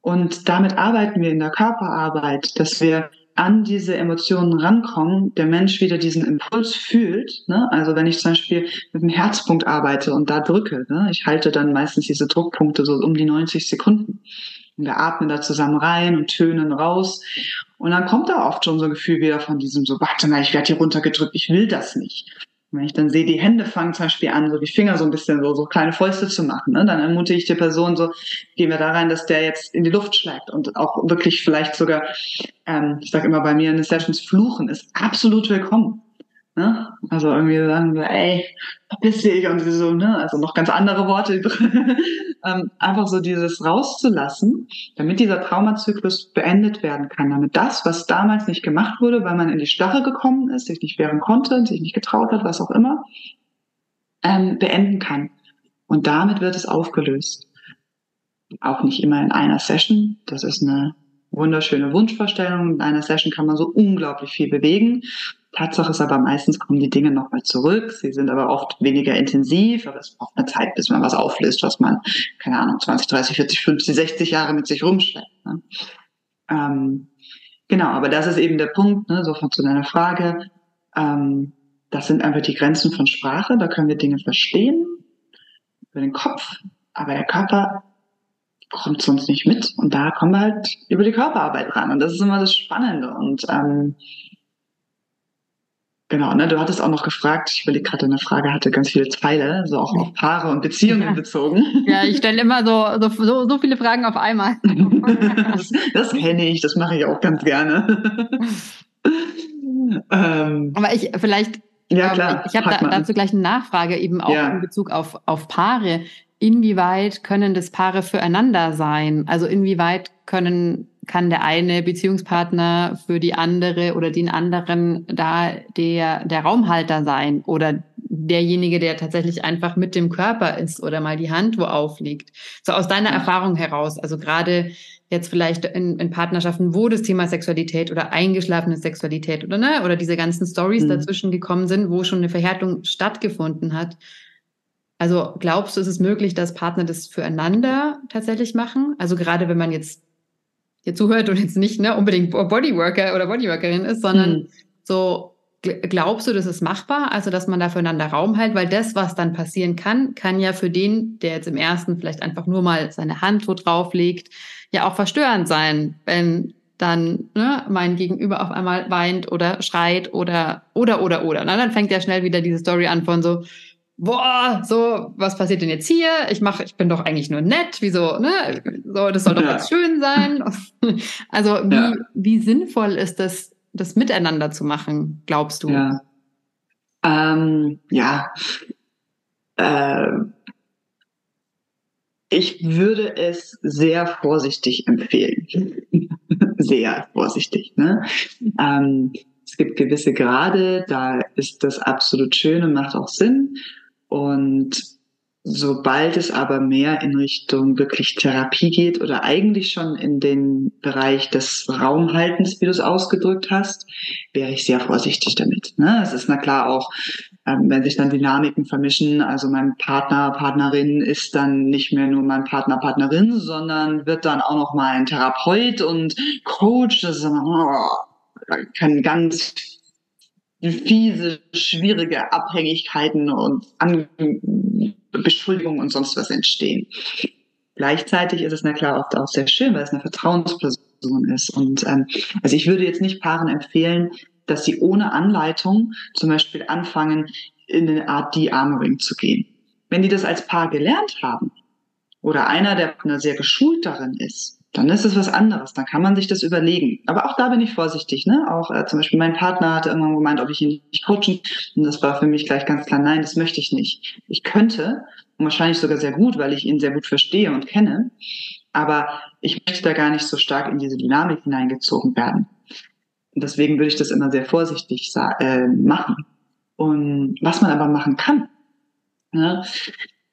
Und damit arbeiten wir in der Körperarbeit, dass wir an diese Emotionen rankommen, der Mensch wieder diesen Impuls fühlt. Ne? Also wenn ich zum Beispiel mit dem Herzpunkt arbeite und da drücke, ne? ich halte dann meistens diese Druckpunkte so um die 90 Sekunden. Und wir atmen da zusammen rein und tönen raus. Und dann kommt da oft schon so ein Gefühl wieder von diesem so, warte mal, ich werde hier runtergedrückt, ich will das nicht. Wenn ich dann sehe, die Hände fangen zum Beispiel an, so die Finger so ein bisschen so, so kleine Fäuste zu machen, ne? dann ermutige ich die Person so, gehen wir da rein, dass der jetzt in die Luft schlägt und auch wirklich vielleicht sogar, ähm, ich sage immer bei mir in den Sessions, fluchen ist absolut willkommen. Ne? Also irgendwie sagen so, ey, verpiss dich und so, ne? Also noch ganz andere Worte. [LAUGHS] ähm, einfach so dieses rauszulassen, damit dieser Traumazyklus beendet werden kann, damit das, was damals nicht gemacht wurde, weil man in die Starre gekommen ist, sich nicht wehren konnte, sich nicht getraut hat, was auch immer, ähm, beenden kann. Und damit wird es aufgelöst. Auch nicht immer in einer Session. Das ist eine wunderschöne Wunschvorstellung. In einer Session kann man so unglaublich viel bewegen. Tatsache ist aber meistens kommen die Dinge nochmal zurück. Sie sind aber oft weniger intensiv, aber es braucht eine Zeit, bis man was auflöst, was man, keine Ahnung, 20, 30, 40, 50, 60 Jahre mit sich rumschleppt. Ne? Ähm, genau, aber das ist eben der Punkt, ne, so von zu deiner Frage. Ähm, das sind einfach die Grenzen von Sprache. Da können wir Dinge verstehen über den Kopf, aber der Körper kommt sonst nicht mit. Und da kommen wir halt über die Körperarbeit ran. Und das ist immer das Spannende. Und ähm, Genau, ne, du hattest auch noch gefragt, ich überlege gerade, eine Frage hatte ganz viele Teile, so auch auf Paare und Beziehungen ja. bezogen. Ja, ich stelle immer so, so, so, viele Fragen auf einmal. [LAUGHS] das, das kenne ich, das mache ich auch ganz gerne. [LAUGHS] ähm, Aber ich vielleicht, ja, klar, ich habe da, dazu gleich eine Nachfrage eben auch ja. in Bezug auf, auf Paare. Inwieweit können das Paare füreinander sein? Also inwieweit können kann der eine Beziehungspartner für die andere oder den anderen da der, der Raumhalter sein oder derjenige, der tatsächlich einfach mit dem Körper ist oder mal die Hand wo aufliegt. So aus deiner Erfahrung heraus, also gerade jetzt vielleicht in, in Partnerschaften, wo das Thema Sexualität oder eingeschlafene Sexualität oder ne, oder diese ganzen Stories mhm. dazwischen gekommen sind, wo schon eine Verhärtung stattgefunden hat. Also glaubst du, ist es möglich, dass Partner das füreinander tatsächlich machen? Also gerade wenn man jetzt hier zuhört und jetzt nicht ne, unbedingt Bodyworker oder Bodyworkerin ist, sondern mhm. so glaubst du, das ist machbar, also dass man da füreinander Raum hält, weil das, was dann passieren kann, kann ja für den, der jetzt im ersten vielleicht einfach nur mal seine Hand wo drauf legt, ja auch verstörend sein, wenn dann ne, mein Gegenüber auf einmal weint oder schreit oder oder oder oder. Na, dann fängt ja schnell wieder diese Story an von so, boah, so, was passiert denn jetzt hier? Ich mache, ich bin doch eigentlich nur nett, wieso, ne? So, das soll doch ja. ganz schön sein. [LAUGHS] Also, wie, ja. wie sinnvoll ist das, das miteinander zu machen, glaubst du? Ja. Ähm, ja. Äh, ich würde es sehr vorsichtig empfehlen. [LAUGHS] sehr vorsichtig. Ne? Ähm, es gibt gewisse Grade, da ist das absolut schön und macht auch Sinn. Und sobald es aber mehr in Richtung wirklich Therapie geht oder eigentlich schon in den Bereich des Raumhaltens, wie du es ausgedrückt hast, wäre ich sehr vorsichtig damit. Ne? Es ist na klar auch, ähm, wenn sich dann Dynamiken vermischen, also mein Partner, Partnerin ist dann nicht mehr nur mein Partner, Partnerin, sondern wird dann auch noch mal ein Therapeut und Coach. Das ist immer, oh, kann ganz fiese, schwierige Abhängigkeiten und An Beschuldigungen und sonst was entstehen. Gleichzeitig ist es na klar oft auch sehr schön, weil es eine Vertrauensperson ist. Und ähm, also ich würde jetzt nicht Paaren empfehlen, dass sie ohne Anleitung zum Beispiel anfangen, in eine Art De-Armoring zu gehen. Wenn die das als Paar gelernt haben oder einer, der sehr geschult darin ist, dann ist es was anderes. Dann kann man sich das überlegen. Aber auch da bin ich vorsichtig. Ne? Auch äh, zum Beispiel mein Partner hatte irgendwann gemeint, ob ich ihn nicht coachen. Und das war für mich gleich ganz klar, nein, das möchte ich nicht. Ich könnte, und wahrscheinlich sogar sehr gut, weil ich ihn sehr gut verstehe und kenne. Aber ich möchte da gar nicht so stark in diese Dynamik hineingezogen werden. deswegen würde ich das immer sehr vorsichtig äh, machen. Und was man aber machen kann, ne,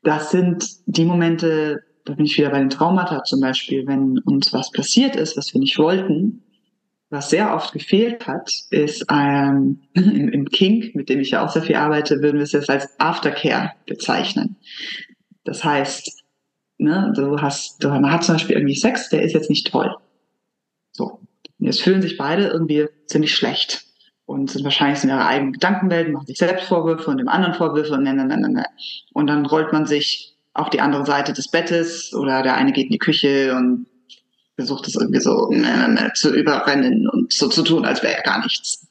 das sind die Momente, da bin ich wieder bei den Traumata zum Beispiel, wenn uns was passiert ist, was wir nicht wollten, was sehr oft gefehlt hat, ist ähm, im, [LAUGHS] im Kink, mit dem ich ja auch sehr viel arbeite, würden wir es jetzt als Aftercare bezeichnen. Das heißt, ne, du hast, du, man hat zum Beispiel irgendwie Sex, der ist jetzt nicht toll. So. Und jetzt fühlen sich beide irgendwie ziemlich schlecht und sind wahrscheinlich in ihrer eigenen Gedankenwelt, machen sich selbst Vorwürfe und dem anderen Vorwürfe und ne, ne, ne, ne. Und dann rollt man sich auf die andere Seite des Bettes oder der eine geht in die Küche und versucht es irgendwie so äh, zu überrennen und so zu tun, als wäre ja gar nichts.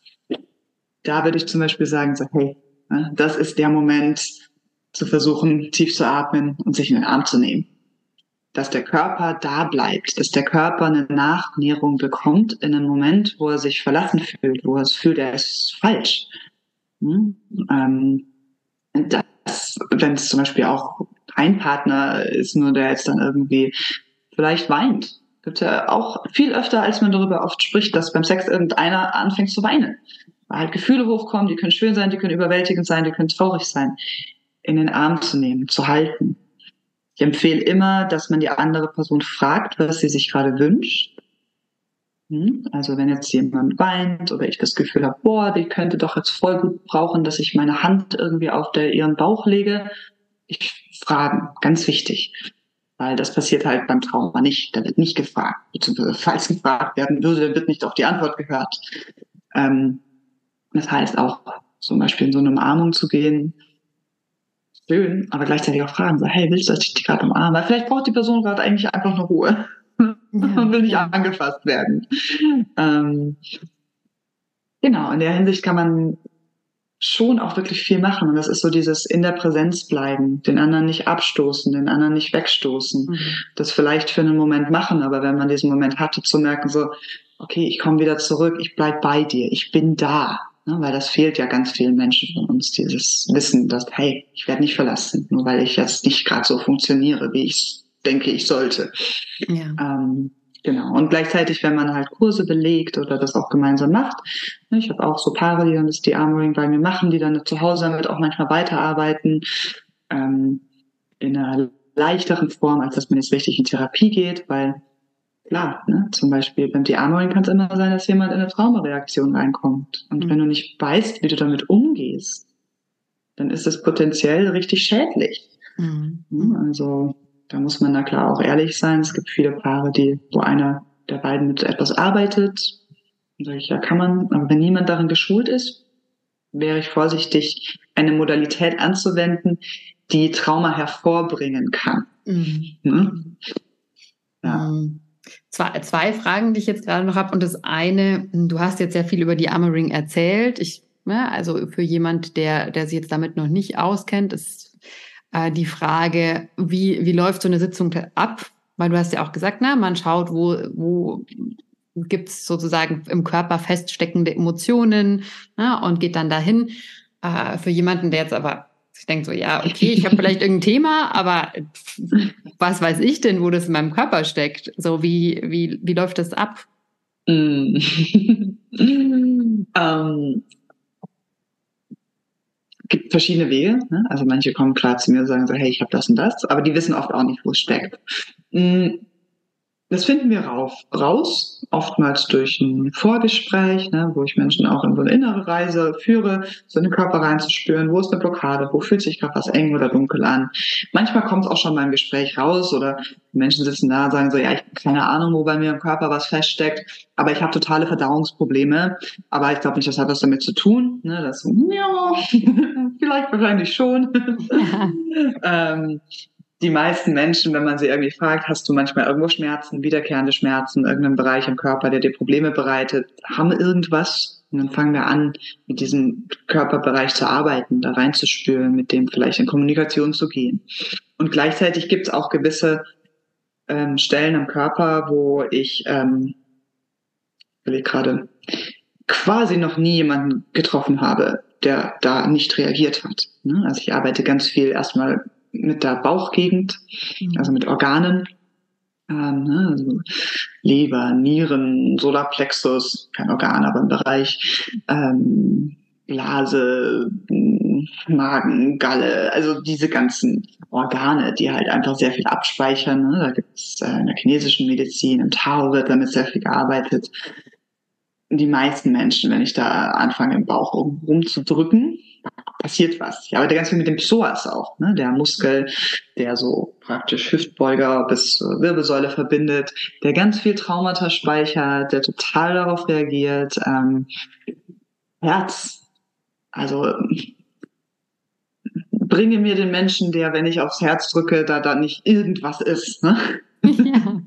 Da würde ich zum Beispiel sagen, so, hey, ne, das ist der Moment, zu versuchen, tief zu atmen und sich in den Arm zu nehmen. Dass der Körper da bleibt, dass der Körper eine Nachnährung bekommt in einem Moment, wo er sich verlassen fühlt, wo er es fühlt, er ist falsch. Hm? Ähm, das, wenn es zum Beispiel auch ein Partner ist, nur der jetzt dann irgendwie vielleicht weint Gibt ja auch viel öfter, als man darüber oft spricht, dass beim Sex irgendeiner anfängt zu weinen. Weil halt Gefühle hochkommen, die können schön sein, die können überwältigend sein, die können traurig sein. In den Arm zu nehmen, zu halten. Ich empfehle immer, dass man die andere Person fragt, was sie sich gerade wünscht. Hm? Also wenn jetzt jemand weint oder ich das Gefühl habe, boah, die könnte doch jetzt voll gut brauchen, dass ich meine Hand irgendwie auf der, ihren Bauch lege. Ich fragen, ganz wichtig. Weil das passiert halt beim Trauma nicht. Da wird nicht gefragt. Beziehungsweise falls gefragt werden würde, wird nicht auf die Antwort gehört. Ähm, das heißt auch zum Beispiel in so eine Umarmung zu gehen, schön, aber gleichzeitig auch fragen, so, hey, willst du, dass ich dich gerade umarme? Weil vielleicht braucht die Person gerade eigentlich einfach eine Ruhe [LAUGHS] ja, und will nicht angefasst werden. Ähm, genau, in der Hinsicht kann man schon auch wirklich viel machen. Und das ist so dieses in der Präsenz bleiben, den anderen nicht abstoßen, den anderen nicht wegstoßen. Mhm. Das vielleicht für einen Moment machen, aber wenn man diesen Moment hatte, zu merken, so, okay, ich komme wieder zurück, ich bleib bei dir, ich bin da. Ne, weil das fehlt ja ganz vielen Menschen von uns, dieses Wissen, dass, hey, ich werde nicht verlassen, nur weil ich jetzt nicht gerade so funktioniere, wie ich denke, ich sollte. Ja. Ähm, Genau. Und gleichzeitig, wenn man halt Kurse belegt oder das auch gemeinsam macht, ne, ich habe auch so Paare, die dann das De-Armoring bei mir machen, die dann zu Hause damit auch manchmal weiterarbeiten, ähm, in einer leichteren Form, als dass man jetzt richtig in Therapie geht, weil klar, ne, zum Beispiel beim De-Armoring kann es immer sein, dass jemand in eine Traumareaktion reinkommt. Und mhm. wenn du nicht weißt, wie du damit umgehst, dann ist es potenziell richtig schädlich. Mhm. Also da muss man da klar auch ehrlich sein. Es gibt viele Paare, die, wo einer der beiden mit etwas arbeitet. Dann sage ich, ja, kann man. Aber wenn niemand darin geschult ist, wäre ich vorsichtig, eine Modalität anzuwenden, die Trauma hervorbringen kann. Mhm. Ne? Ja. Mhm. Zwei, zwei Fragen, die ich jetzt gerade noch habe. Und das eine, du hast jetzt sehr viel über die Armoring erzählt. Ich, ja, ne, also für jemand, der, der sich jetzt damit noch nicht auskennt, ist äh, die Frage, wie, wie läuft so eine Sitzung ab? Weil du hast ja auch gesagt, na, man schaut, wo, wo gibt es sozusagen im Körper feststeckende Emotionen na, und geht dann dahin. Äh, für jemanden, der jetzt aber ich denke so, ja, okay, ich habe vielleicht irgendein Thema, aber was weiß ich denn, wo das in meinem Körper steckt? So, wie, wie, wie läuft das ab? Mm. [LAUGHS] ähm, gibt verschiedene Wege. Ne? Also manche kommen klar zu mir und sagen so, hey, ich habe das und das, aber die wissen oft auch nicht, wo es steckt. Mm, das finden wir raus, oftmals durch ein Vorgespräch, ne, wo ich Menschen auch in so eine innere Reise führe, so in den Körper reinzuspüren, wo ist eine Blockade, wo fühlt sich gerade was eng oder dunkel an. Manchmal kommt es auch schon beim Gespräch raus oder Menschen sitzen da und sagen so, ja, ich habe keine Ahnung, wo bei mir im Körper was feststeckt, aber ich habe totale Verdauungsprobleme, aber ich glaube nicht, das hat was damit zu tun. Ne, das, ja, [LAUGHS] vielleicht wahrscheinlich schon. Ja. [LAUGHS] ähm, die meisten Menschen, wenn man sie irgendwie fragt, hast du manchmal irgendwo Schmerzen, wiederkehrende Schmerzen, irgendeinen Bereich im Körper, der dir Probleme bereitet, haben irgendwas? Und dann fangen wir an, mit diesem Körperbereich zu arbeiten, da reinzuspüren, mit dem vielleicht in Kommunikation zu gehen. Und gleichzeitig gibt es auch gewisse ähm, Stellen im Körper, wo ich, ähm, will ich gerade, quasi noch nie jemanden getroffen habe, der da nicht reagiert hat. Ne? Also ich arbeite ganz viel erstmal mit der Bauchgegend, mhm. also mit Organen. Ähm, ne, also Leber, Nieren, Solarplexus, kein Organ, aber im Bereich ähm, Blase, Magen, Galle, also diese ganzen Organe, die halt einfach sehr viel abspeichern. Ne? Da gibt es äh, in der chinesischen Medizin, im Tao wird damit sehr viel gearbeitet. Die meisten Menschen, wenn ich da anfange, im Bauch rumzudrücken, passiert was. Ich arbeite ganz viel mit dem Psoas auch, ne? der Muskel, der so praktisch Hüftbeuger bis zur Wirbelsäule verbindet, der ganz viel Traumata speichert, der total darauf reagiert. Ähm, Herz, also bringe mir den Menschen, der, wenn ich aufs Herz drücke, da da nicht irgendwas ist. Ne? [LAUGHS] Ja.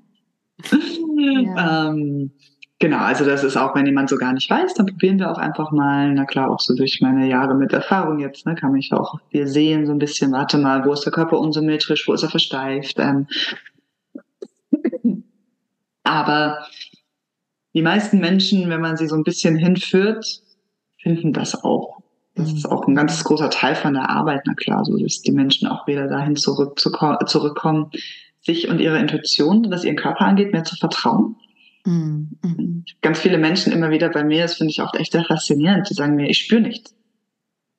ja. [LAUGHS] ähm, genau, also das ist auch, wenn jemand so gar nicht weiß, dann probieren wir auch einfach mal, na klar, auch so durch meine Jahre mit Erfahrung jetzt, ne, kann ich auch wir sehen so ein bisschen, warte mal, wo ist der Körper unsymmetrisch, wo ist er versteift. Ähm, aber die meisten Menschen, wenn man sie so ein bisschen hinführt, finden das auch. Das ist auch ein ganz großer Teil von der Arbeit, na klar, so dass die Menschen auch wieder dahin zurück, zurückkommen, sich und ihre Intuition, was ihren Körper angeht, mehr zu vertrauen. Mhm. Ganz viele Menschen immer wieder bei mir, das finde ich auch echt sehr faszinierend, die sagen mir, ich spüre nichts.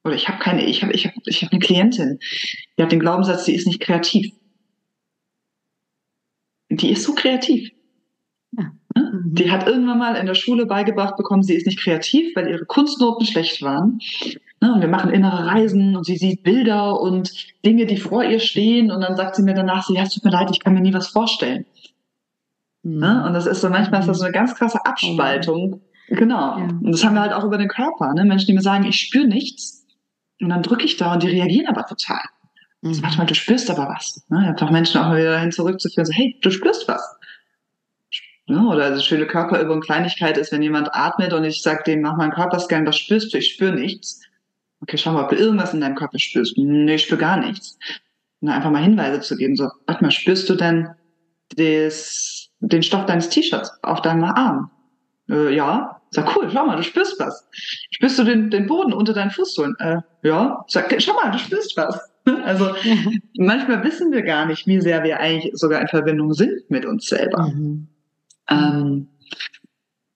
Oder ich habe keine, ich habe ich hab, ich hab eine Klientin, die hat den Glaubenssatz, die ist nicht kreativ. Die ist so kreativ. Ja. Mhm. Die hat irgendwann mal in der Schule beigebracht bekommen, sie ist nicht kreativ, weil ihre Kunstnoten schlecht waren. Und wir machen innere Reisen und sie sieht Bilder und Dinge, die vor ihr stehen. Und dann sagt sie mir danach so, ja, es tut mir leid, ich kann mir nie was vorstellen. Mhm. Ne, und das ist so, manchmal ist das so eine ganz krasse Abspaltung. Genau. Ja. Und das haben wir halt auch über den Körper. Ne? Menschen, die mir sagen, ich spüre nichts. Und dann drücke ich da und die reagieren aber total. Mhm. So, warte mal, du spürst aber was. Ne? Einfach Menschen auch mal wieder dahin zurückzuführen, so, hey, du spürst was. Ja, oder eine schöne Körperübung, Kleinigkeit ist, wenn jemand atmet und ich sage dem, mach mal einen Körperscan, was spürst du? Ich spüre nichts. Okay, schau mal, ob du irgendwas in deinem Körper spürst. Nee, ich spüre gar nichts. Und einfach mal Hinweise zu geben, so, warte mal, spürst du denn des, den Stoff deines T-Shirts auf deinem Arm? Äh, ja. Sag, cool, schau mal, du spürst was. Spürst du den, den Boden unter deinen Fußsohlen? Äh, ja. Sag, schau mal, du spürst was. [LAUGHS] Also manchmal wissen wir gar nicht, wie sehr wir eigentlich sogar in Verbindung sind mit uns selber. Mhm. Ähm,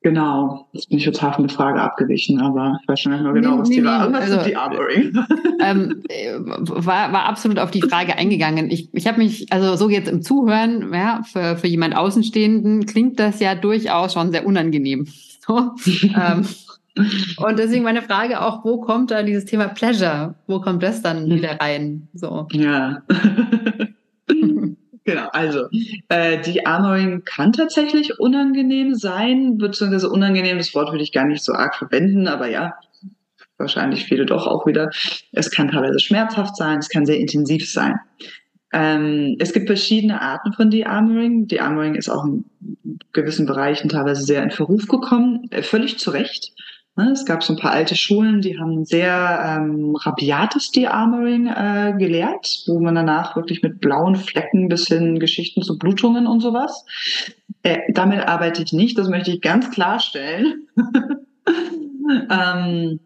Genau, jetzt bin ich total von der Frage abgewichen, aber ich weiß schon nicht mehr genau, nee, was nee, die war. Was also, die Armory? [LAUGHS] Ähm, war, war absolut auf die Frage eingegangen. Ich, ich habe mich, also so jetzt im Zuhören, ja, für, für jemand Außenstehenden klingt das ja durchaus schon sehr unangenehm. [LAUGHS] So, ähm, und deswegen meine Frage auch, wo kommt da dieses Thema Pleasure? Wo kommt das dann wieder rein? So. Ja. [LAUGHS] Also äh, die Armoring kann tatsächlich unangenehm sein, beziehungsweise unangenehm, das Wort würde ich gar nicht so arg verwenden, aber ja, wahrscheinlich viele doch auch wieder. Es kann teilweise schmerzhaft sein, es kann sehr intensiv sein. Ähm, es gibt verschiedene Arten von De-Armoring. De-Armoring ist auch in gewissen Bereichen teilweise sehr in Verruf gekommen, äh, völlig zu Recht. Ne, es gab so ein paar alte Schulen, die haben sehr ähm, rabiates De-Armoring äh, gelehrt, wo man danach wirklich mit blauen Flecken bis hin Geschichten zu Blutungen und sowas. Äh, damit arbeite ich nicht, das möchte ich ganz klarstellen. [LAUGHS] ähm,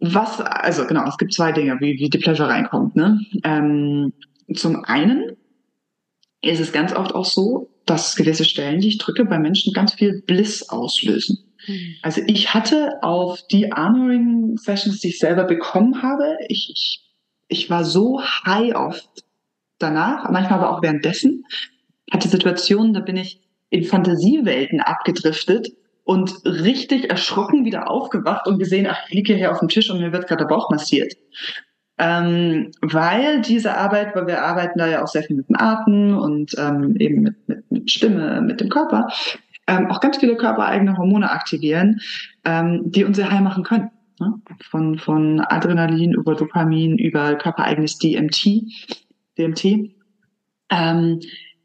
was, also genau, es gibt zwei Dinge, wie, wie die Pleasure reinkommt. Ne? Ähm, zum einen ist es ganz oft auch so, dass gewisse Stellen, die ich drücke, bei Menschen ganz viel Bliss auslösen. Mhm. Also ich hatte auf die Armoring-Sessions, die ich selber bekommen habe, ich, ich, ich war so high oft danach, manchmal aber auch währenddessen, hatte Situationen, da bin ich in Fantasiewelten abgedriftet und richtig erschrocken wieder aufgewacht und gesehen, ach, ich liege hier auf dem Tisch und mir wird gerade der Bauch massiert. Ähm, weil diese Arbeit, weil wir arbeiten da ja auch sehr viel mit den Arten und ähm, eben mit, mit, mit Stimme, mit dem Körper, ähm, auch ganz viele körpereigene Hormone aktivieren, ähm, die uns sehr heil machen können. Ne? Von, von Adrenalin über Dopamin, über körpereigenes DMT, DMT. Ähm,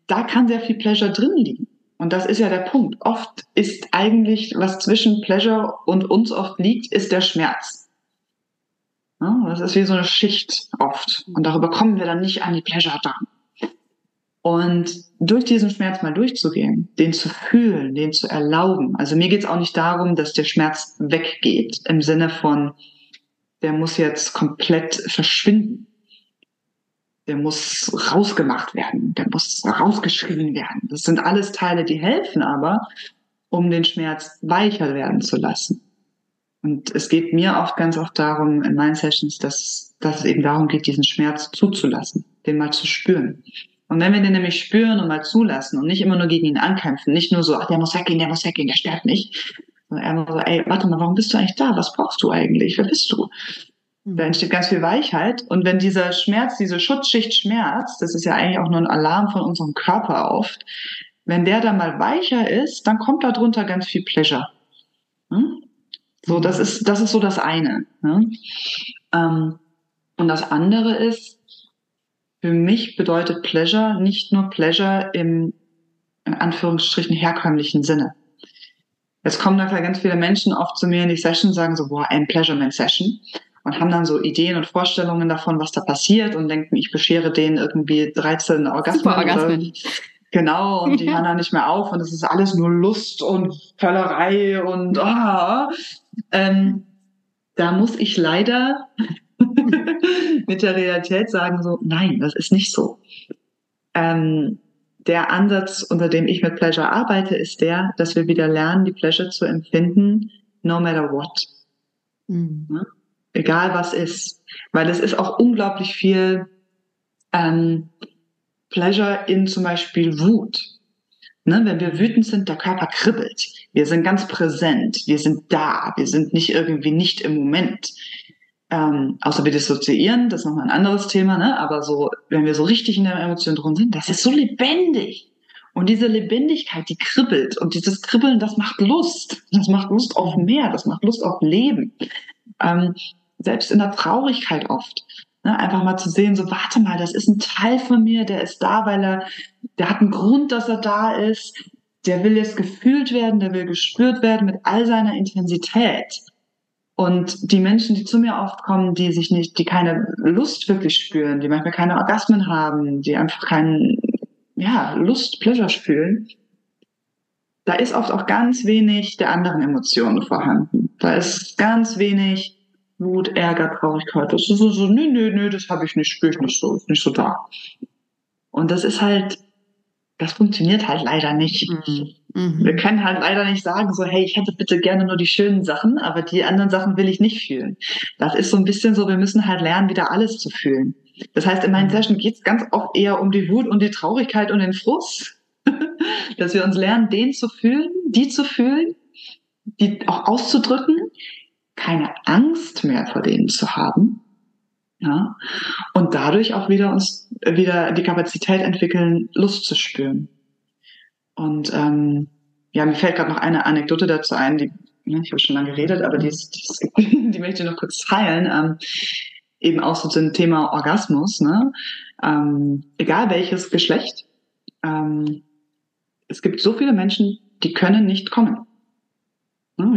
da kann sehr viel Pleasure drin liegen. Und das ist ja der Punkt. Oft ist eigentlich, was zwischen Pleasure und uns oft liegt, ist der Schmerz. Das ist wie so eine Schicht oft. Und darüber kommen wir dann nicht an die Pleasure dran. Und durch diesen Schmerz mal durchzugehen, den zu fühlen, den zu erlauben. Also mir geht es auch nicht darum, dass der Schmerz weggeht, im Sinne von, der muss jetzt komplett verschwinden. der muss rausgemacht werden, der muss rausgeschrieben werden. Das sind alles Teile, die helfen aber, um den Schmerz weicher werden zu lassen. Und es geht mir oft ganz oft darum, in meinen Sessions, dass, dass es eben darum geht, diesen Schmerz zuzulassen, den mal zu spüren. Und wenn wir den nämlich spüren und mal zulassen und nicht immer nur gegen ihn ankämpfen, nicht nur so, ach, der muss weggehen, der muss weggehen, der stört mich, sondern einfach so, ey, warte mal, warum bist du eigentlich da? Was brauchst du eigentlich? Wer bist du? Mhm. Da entsteht ganz viel Weichheit. Und wenn dieser Schmerz, diese Schutzschicht Schmerz, das ist ja eigentlich auch nur ein Alarm von unserem Körper oft, wenn der dann mal weicher ist, dann kommt da drunter ganz viel Pleasure. Hm? So, das ist, das ist so das eine. Ne? Ähm, und das andere ist, für mich bedeutet Pleasure nicht nur Pleasure im, in Anführungsstrichen, herkömmlichen Sinne. Jetzt kommen da ganz viele Menschen oft zu mir in die Session und sagen so, boah, ein Pleasurement Session und haben dann so Ideen und Vorstellungen davon, was da passiert und denken, ich beschere denen irgendwie 13 Orgasmen. Orgasmen. Genau, und die [LAUGHS] hören dann nicht mehr auf und es ist alles nur Lust und Völlerei und ah. Ähm, da muss ich leider [LAUGHS] mit der Realität sagen, so, nein, das ist nicht so. Ähm, der Ansatz, unter dem ich mit Pleasure arbeite, ist der, dass wir wieder lernen, die Pleasure zu empfinden, no matter what. Mhm. Ja? egal was ist. Weil es ist auch unglaublich viel ähm, Pleasure in zum Beispiel Wut. Ne, wenn wir wütend sind, der Körper kribbelt. Wir sind ganz präsent. Wir sind da. Wir sind nicht irgendwie nicht im Moment. Ähm, außer wir dissoziieren, das ist nochmal ein anderes Thema, ne? aber so, wenn wir so richtig in der Emotion drin sind, das ist so lebendig. Und diese Lebendigkeit, die kribbelt. Und dieses Kribbeln, das macht Lust. Das macht Lust auf mehr. Das macht Lust auf Leben. Ähm, selbst in der Traurigkeit oft. Ne, einfach mal zu sehen, so warte mal, das ist ein Teil von mir, der ist da, weil er, der hat einen Grund, dass er da ist, der will jetzt gefühlt werden, der will gespürt werden mit all seiner Intensität. Und die Menschen, die zu mir oft kommen, die sich nicht, die keine Lust wirklich spüren, die manchmal keine Orgasmen haben, die einfach keinen, ja, Lust, Pleasure spüren, da ist oft auch ganz wenig der anderen Emotionen vorhanden. Da ist ganz wenig Wut, Ärger, Traurigkeit. Das ist so, so nö, nö, nö, das habe ich nicht, spüre ich nicht so, ist nicht so da. Und das ist halt, das funktioniert halt leider nicht. Mhm. mhm. Wir können halt leider nicht sagen, so, hey, ich hätte bitte gerne nur die schönen Sachen, aber die anderen Sachen will ich nicht fühlen. Das ist so ein bisschen so, wir müssen halt lernen, wieder alles zu fühlen. Das heißt, in meinen mhm. Sessions geht es ganz oft eher um die Wut und die Traurigkeit und den Frust. [LAUGHS] Dass wir uns lernen, den zu fühlen, die zu fühlen, die auch auszudrücken, keine Angst mehr vor denen zu haben. Ja, und dadurch auch wieder uns wieder die Kapazität entwickeln, Lust zu spüren. Und ähm, ja, mir fällt gerade noch eine Anekdote dazu ein, die ne, ich habe schon lange geredet, aber die, ist, die, ist, [LAUGHS] die möchte ich noch kurz teilen. Ähm, eben auch so zum Thema Orgasmus. Ne? Ähm, egal welches Geschlecht, ähm, es gibt so viele Menschen, die können nicht kommen.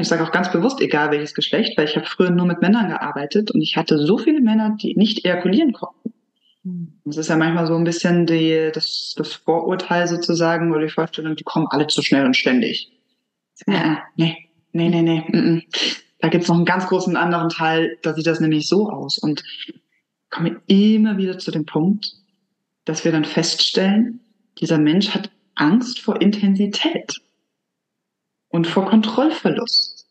Ich sage auch ganz bewusst, egal welches Geschlecht, weil ich habe früher nur mit Männern gearbeitet und ich hatte so viele Männer, die nicht ejakulieren konnten. Hm. Das ist ja manchmal so ein bisschen die, das, das Vorurteil sozusagen oder die Vorstellung, die kommen alle zu schnell und ständig. Ja, nee, nee, nee, nee. Mm, mm. Da gibt's noch einen ganz großen anderen Teil, da sieht das nämlich so aus. Und komme immer wieder zu dem Punkt, dass wir dann feststellen, dieser Mensch hat Angst vor Intensität und vor Kontrollverlust.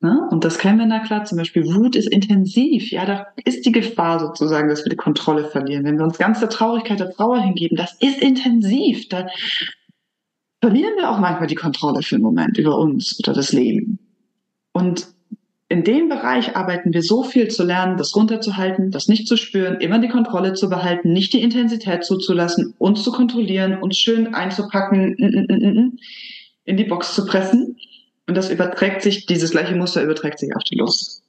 Ne? Und das kennen wir na klar, zum Beispiel Wut ist intensiv. Ja, da ist die Gefahr sozusagen, dass wir die Kontrolle verlieren. Wenn wir uns ganz der Traurigkeit der Trauer hingeben, das ist intensiv. Da verlieren wir auch manchmal die Kontrolle für einen Moment über uns oder das Leben. Und in dem Bereich arbeiten wir so viel zu lernen, das runterzuhalten, das nicht zu spüren, immer die Kontrolle zu behalten, nicht die Intensität zuzulassen, uns zu kontrollieren, uns schön einzupacken, in die Box zu pressen. Und das überträgt sich, dieses gleiche Muster überträgt sich auf die Lust.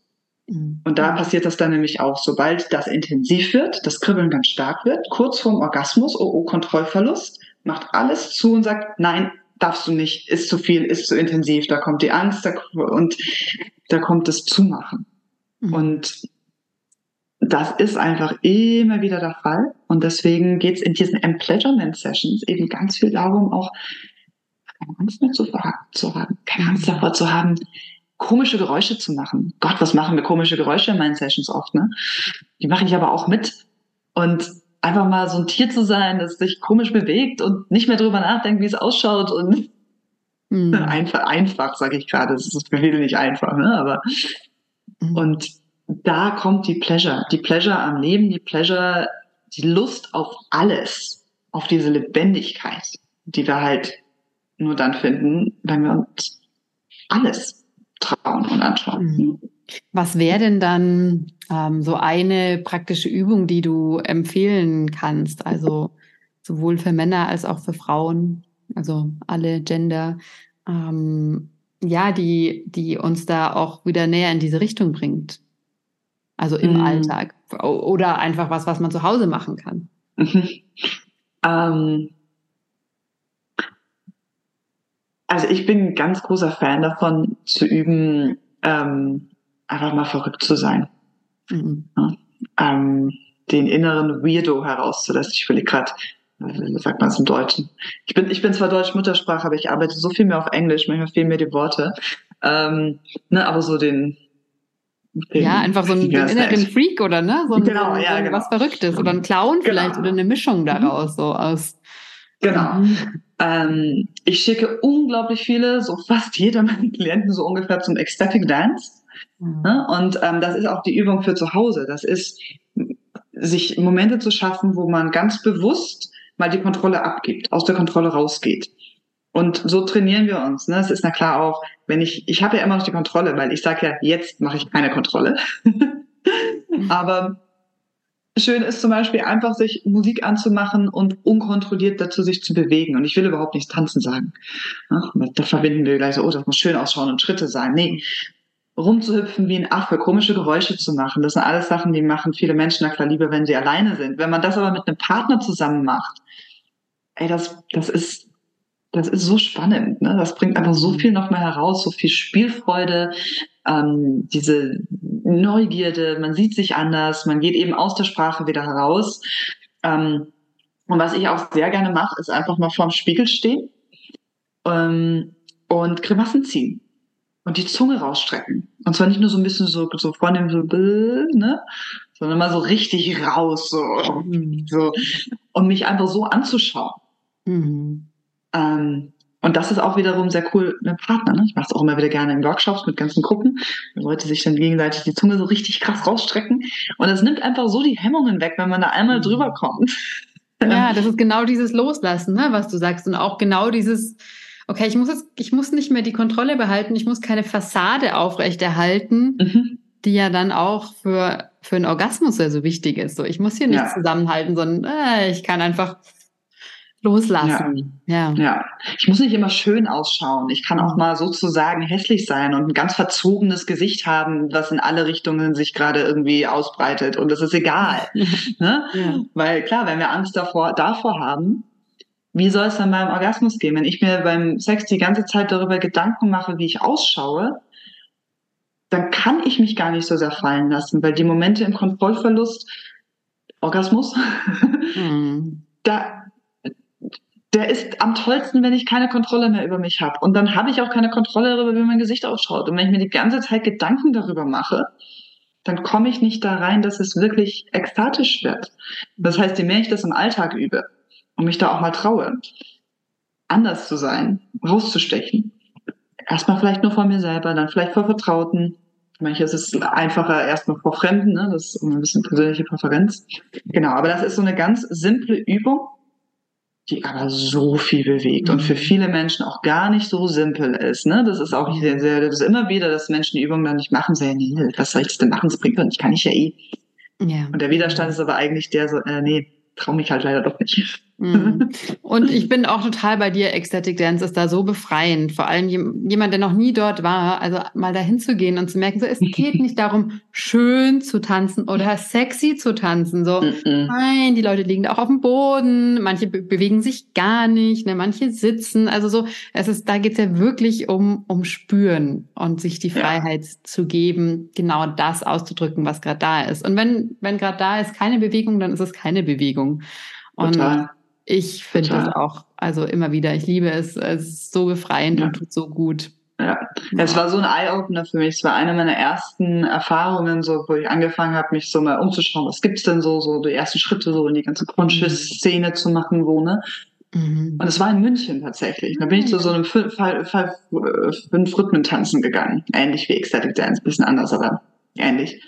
Mhm. Und da passiert das dann nämlich auch, sobald das intensiv wird, das Kribbeln ganz stark wird, kurz vorm Orgasmus, oh, oh, Kontrollverlust, macht alles zu und sagt, nein, darfst du nicht, ist zu viel, ist zu intensiv, da kommt die Angst da, und da kommt das Zumachen. Mhm. Und das ist einfach immer wieder der Fall. Und deswegen geht es in diesen Empleasurement Sessions eben ganz viel darum, auch keine Angst mehr zu, zu haben, keine Angst davor zu haben, komische Geräusche zu machen. Gott, was machen wir komische Geräusche in meinen Sessions oft, ne? Die mache ich aber auch mit. Und einfach mal so ein Tier zu sein, das sich komisch bewegt und nicht mehr drüber nachdenkt, wie es ausschaut und mhm. [LAUGHS] einfach, einfach, sage ich gerade, das ist für viele nicht einfach, ne? aber mhm. und da kommt die Pleasure, die Pleasure am Leben, die Pleasure, die Lust auf alles, auf diese Lebendigkeit, die wir halt nur dann finden, wenn wir uns alles trauen und anschauen. Mhm. Was wäre denn dann ähm, so eine praktische Übung, die du empfehlen kannst? Also sowohl für Männer als auch für Frauen, also alle Gender, ähm, ja, die, die uns da auch wieder näher in diese Richtung bringt. Also im mhm. Alltag. Oder einfach was, was man zu Hause machen kann. Mhm. [LAUGHS] Ähm, also ich bin ein ganz großer Fan davon, zu üben, ähm, einfach mal verrückt zu sein. Mhm. Ja, ähm, den inneren Weirdo herauszulassen. Ich will gerade, wie sagt man es im Deutschen? Ich bin, ich bin zwar Deutsch Muttersprache, aber ich arbeite so viel mehr auf Englisch, manchmal fehlen mir die Worte. Ähm, ne, aber so den, den ja, einfach so ein inneren Freak oder ne? So ein, genau, so, ja, genau. was Verrücktes oder ein Clown genau. vielleicht oder eine Mischung daraus, so aus. Genau. Mhm. Ähm, ich schicke unglaublich viele, so fast jeder [LAUGHS] meiner Klienten so ungefähr zum Ecstatic Dance. Mhm. Ne? Und ähm, das ist auch die Übung für zu Hause. Das ist, sich Momente zu schaffen, wo man ganz bewusst mal die Kontrolle abgibt, aus der Kontrolle rausgeht. Und so trainieren wir uns. Ne? Es ist na klar auch, wenn ich, ich habe ja immer noch die Kontrolle, weil ich sage ja, jetzt mache ich keine Kontrolle. [LAUGHS] Aber schön ist zum Beispiel einfach, sich Musik anzumachen und unkontrolliert dazu sich zu bewegen. Und ich will überhaupt nichts tanzen sagen. Da verbinden wir gleich so, oh, das muss schön ausschauen und Schritte sein. Nee, rumzuhüpfen wie ein Affe, komische Geräusche zu machen. Das sind alles Sachen, die machen viele Menschen na klar lieber, wenn sie alleine sind. Wenn man das aber mit einem Partner zusammen macht, ey, das, das ist, das ist so spannend. Ne? Das bringt einfach so viel nochmal heraus, so viel Spielfreude, ähm, diese Neugierde, man sieht sich anders, man geht eben aus der Sprache wieder heraus. Ähm, und was ich auch sehr gerne mache, ist einfach mal vorm Spiegel stehen ähm, und Grimassen ziehen und die Zunge rausstrecken. Und zwar nicht nur so ein bisschen so, so vornehm, so, ne? sondern mal so richtig raus, so, so. Und mich einfach so anzuschauen. Mhm. Ähm, und das ist auch wiederum sehr cool mit Partner. Ne? Ich mache es auch immer wieder gerne in Workshops mit ganzen Gruppen, wenn Leute sich dann gegenseitig die Zunge so richtig krass rausstrecken. Und es nimmt einfach so die Hemmungen weg, wenn man da einmal mhm. drüber kommt. Ja, [LAUGHS] das ist genau dieses Loslassen, ne, was du sagst. Und auch genau dieses, okay, ich muss jetzt, ich muss nicht mehr die Kontrolle behalten, ich muss keine Fassade aufrechterhalten, mhm. die ja dann auch für, für einen Orgasmus sehr so wichtig ist. So, ich muss hier nicht ja. zusammenhalten, sondern äh, ich kann einfach loslassen. Ja. ja. ja. Ich muss nicht immer schön ausschauen. Ich kann auch mhm. mal sozusagen hässlich sein und ein ganz verzogenes Gesicht haben, was in alle Richtungen sich gerade irgendwie ausbreitet. Und das ist egal. [LAUGHS] ne? Ja. Weil klar, wenn wir Angst davor, davor haben, wie soll es dann beim Orgasmus gehen? Wenn ich mir beim Sex die ganze Zeit darüber Gedanken mache, wie ich ausschaue, dann kann ich mich gar nicht so sehr fallen lassen, weil die Momente im Kontrollverlust, Orgasmus, [LAUGHS] mhm. da, der ist am tollsten, wenn ich keine Kontrolle mehr über mich habe. Und dann habe ich auch keine Kontrolle darüber, wie mein Gesicht ausschaut. Und wenn ich mir die ganze Zeit Gedanken darüber mache, dann komme ich nicht da rein, dass es wirklich ekstatisch wird. Das heißt, je mehr ich das im Alltag übe, und mich da auch mal traue, anders zu sein, rauszustechen. Erstmal vielleicht nur vor mir selber, dann vielleicht vor Vertrauten. Manches ist es einfacher erstmal vor Fremden, ne? das ist ein bisschen persönliche Präferenz. Genau, aber das ist so eine ganz simple Übung, die aber so viel bewegt und für mhm. viele Menschen auch gar nicht so simpel ist. Ne? Das ist auch sehr, sehr, das ist immer wieder, dass Menschen die Übung dann nicht machen, sagen, nee, was soll ich das denn machen? Das bringt doch nicht, kann ich ja eh. Ja. Und der Widerstand ist aber eigentlich der so, äh, nee, trau mich halt leider doch nicht. Mhm. [LAUGHS] Und ich bin auch total bei dir. Ecstatic Dance ist da so befreiend. Vor allem jemand, der noch nie dort war, also mal dahin zu gehen und zu merken, so es geht [LAUGHS] nicht darum, schön zu tanzen oder sexy zu tanzen. So, nein, die Leute liegen da auch auf dem Boden, manche be bewegen sich gar nicht, ne, manche sitzen. Also so, es ist, da geht's ja wirklich um, um Spüren und sich die Freiheit ja. zu geben, genau das auszudrücken, was gerade da ist. Und wenn, wenn gerade da ist keine Bewegung, dann ist es keine Bewegung. Und Total. Ich finde das auch, also immer wieder. Ich liebe es. Es ist so befreiend ja. und tut so gut. Ja. Es war so ein Eye-Opener für mich. Es war eine meiner ersten Erfahrungen, so, wo ich angefangen habe, mich so mal umzuschauen, was gibt's denn so, so die ersten Schritte so in die ganze Conscious-Szene zu machen, wo, ne? Mhm. Und es war in München tatsächlich. Da bin ich zu so einem fünf, fünf, fünf Rhythmen tanzen gegangen. Ähnlich wie Ecstatic Dance, bisschen anders, aber ähnlich.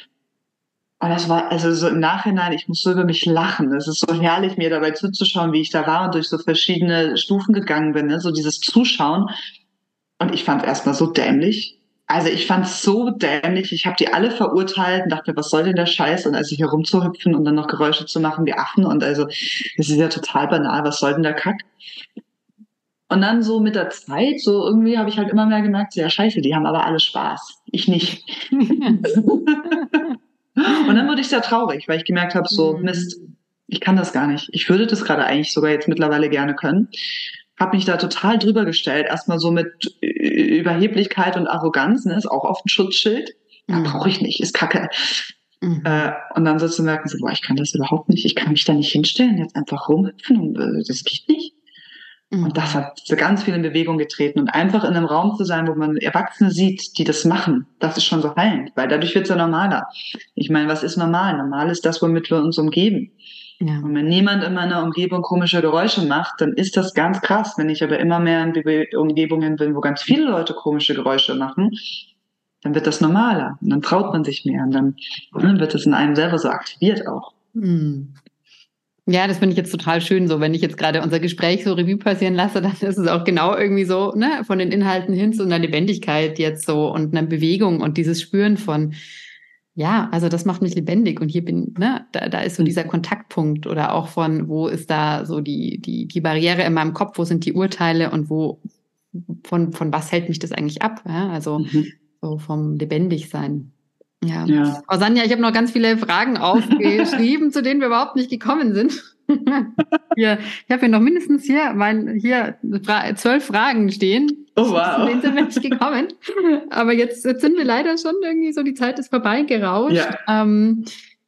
Und das war, also so im Nachhinein, ich muss so über mich lachen. Es ist so herrlich, mir dabei zuzuschauen, wie ich da war und durch so verschiedene Stufen gegangen bin, ne? so dieses Zuschauen. Und ich fand es erstmal so dämlich. Also ich fand es so dämlich. Ich habe die alle verurteilt und dachte mir, was soll denn der Scheiß? Und also hier rumzuhüpfen und dann noch Geräusche zu machen wie Affen. Und also, das ist ja total banal. Was soll denn der Kack? Und dann so mit der Zeit, so irgendwie habe ich halt immer mehr gemerkt, ja scheiße, die haben aber alle Spaß. Ich nicht. [LAUGHS] [LAUGHS] Und dann wurde ich sehr traurig, weil ich gemerkt habe, so, mhm. Mist, ich kann das gar nicht. Ich würde das gerade eigentlich sogar jetzt mittlerweile gerne können. Habe mich da total drüber gestellt. Erstmal so mit Überheblichkeit und Arroganz, ne, ist auch auf dem Schutzschild. Ja, mhm. brauche ich nicht, ist kacke. Mhm. Äh, und dann so zu merken, so, boah, ich kann das überhaupt nicht, ich kann mich da nicht hinstellen, jetzt einfach rumhüpfen und äh, das geht nicht. Und das hat so ganz viel in Bewegung getreten. Und einfach in einem Raum zu sein, wo man Erwachsene sieht, die das machen, das ist schon so heilend, weil dadurch wird es ja normaler. Ich meine, was ist normal? Normal ist das, womit wir uns umgeben. Ja. Und wenn niemand in meiner Umgebung komische Geräusche macht, dann ist das ganz krass. Wenn ich aber immer mehr in Umgebungen bin, wo ganz viele Leute komische Geräusche machen, dann wird das normaler. Und dann traut man sich mehr. Und dann, dann wird das in einem selber so aktiviert auch. Mhm. Ja, das finde ich jetzt total schön. So, wenn ich jetzt gerade unser Gespräch so Revue passieren lasse, [LAUGHS] dann ist es auch genau irgendwie so, ne, von den Inhalten hin zu einer Lebendigkeit jetzt so und einer Bewegung und dieses Spüren von, ja, also das macht mich lebendig und hier bin, ne, da, da ist so dieser Kontaktpunkt oder auch von, wo ist da so die, die, die Barriere in meinem Kopf, wo sind die Urteile und wo, von, von was hält mich das eigentlich ab? Ja? Also mhm. so vom Lebendigsein. Ja. ja. Oh, Sanja, ich habe noch ganz viele Fragen aufgeschrieben, [LAUGHS] zu denen wir überhaupt nicht gekommen sind. [LAUGHS] hier, ich habe hier noch mindestens hier, mein, hier zwölf Fragen stehen. Oh wow. Zu denen sind wir nicht gekommen. Aber jetzt, jetzt sind wir leider schon irgendwie so, die Zeit ist vorbeigerauscht. Ja. Ähm,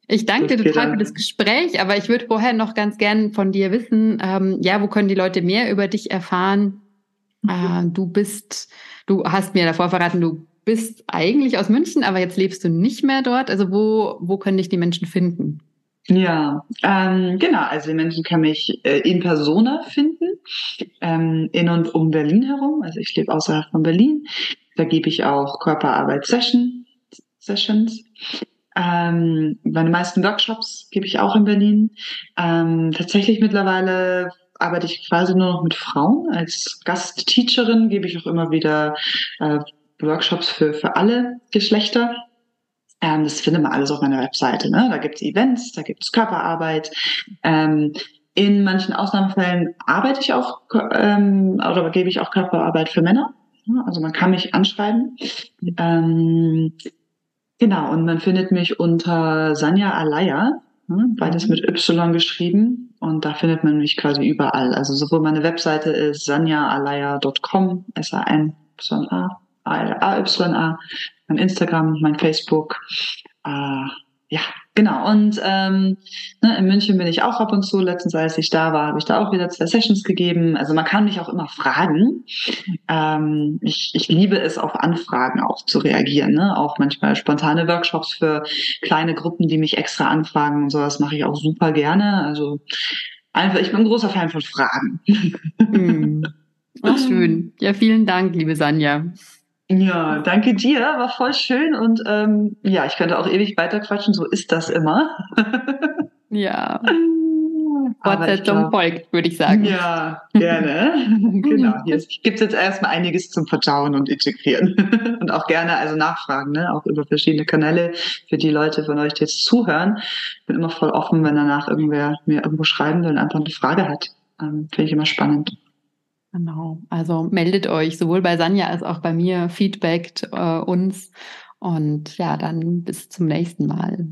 ich danke dir total für das Gespräch, aber ich würde vorher noch ganz gern von dir wissen, ähm, ja, wo können die Leute mehr über dich erfahren? Äh, du bist, du hast mir davor verraten, du bist eigentlich aus München, aber jetzt lebst du nicht mehr dort. Also wo, wo können dich die Menschen finden? Ja, ähm, genau. Also die Menschen können mich äh, in Persona finden, ähm, in und um Berlin herum. Also ich lebe außerhalb von Berlin. Da gebe ich auch Körperarbeit-Session, Sessions. Ähm, meine meisten Workshops gebe ich auch in Berlin. Ähm, tatsächlich mittlerweile arbeite ich quasi nur noch mit Frauen. Als Gastteacherin gebe ich auch immer wieder äh, Workshops für, für alle Geschlechter. Ähm, das findet man alles auf meiner Webseite. Ne? Da gibt es Events, da gibt es Körperarbeit. Ähm, in manchen Ausnahmefällen arbeite ich auch ähm, oder gebe ich auch Körperarbeit für Männer. Also man kann mich anschreiben. Ähm, genau, und man findet mich unter Sanja Alaya, ne? beides mit Y geschrieben. Und da findet man mich quasi überall. Also sowohl meine Webseite ist sanjaalaya.com, S-A-N-Y-A AYA, mein Instagram, mein Facebook. Äh, ja, genau. Und ähm, ne, in München bin ich auch ab und zu. Letztens, als ich da war, habe ich da auch wieder zwei Sessions gegeben. Also man kann mich auch immer fragen. Ähm, ich, ich liebe es, auf Anfragen auch zu reagieren. Ne? Auch manchmal spontane Workshops für kleine Gruppen, die mich extra anfragen und sowas mache ich auch super gerne. Also einfach, ich bin ein großer Fan von Fragen. Hm. [LAUGHS] Ach, schön. Ja, vielen Dank, liebe Sanja. Ja, danke dir, war voll schön und ähm, ja, ich könnte auch ewig weiterquatschen, so ist das immer. [LAUGHS] ja. Fortsetzung folgt, würde ich sagen. Ja, gerne. [LAUGHS] genau. Hier gibt es jetzt erstmal einiges zum Vertrauen und Integrieren. [LAUGHS] und auch gerne also nachfragen, ne? auch über verschiedene Kanäle für die Leute von euch, die jetzt zuhören. Ich bin immer voll offen, wenn danach irgendwer mir irgendwo schreiben will und einfach eine Frage hat. Ähm, Finde ich immer spannend. Genau. Also meldet euch sowohl bei Sanja als auch bei mir, feedbackt äh, uns und ja, dann bis zum nächsten Mal.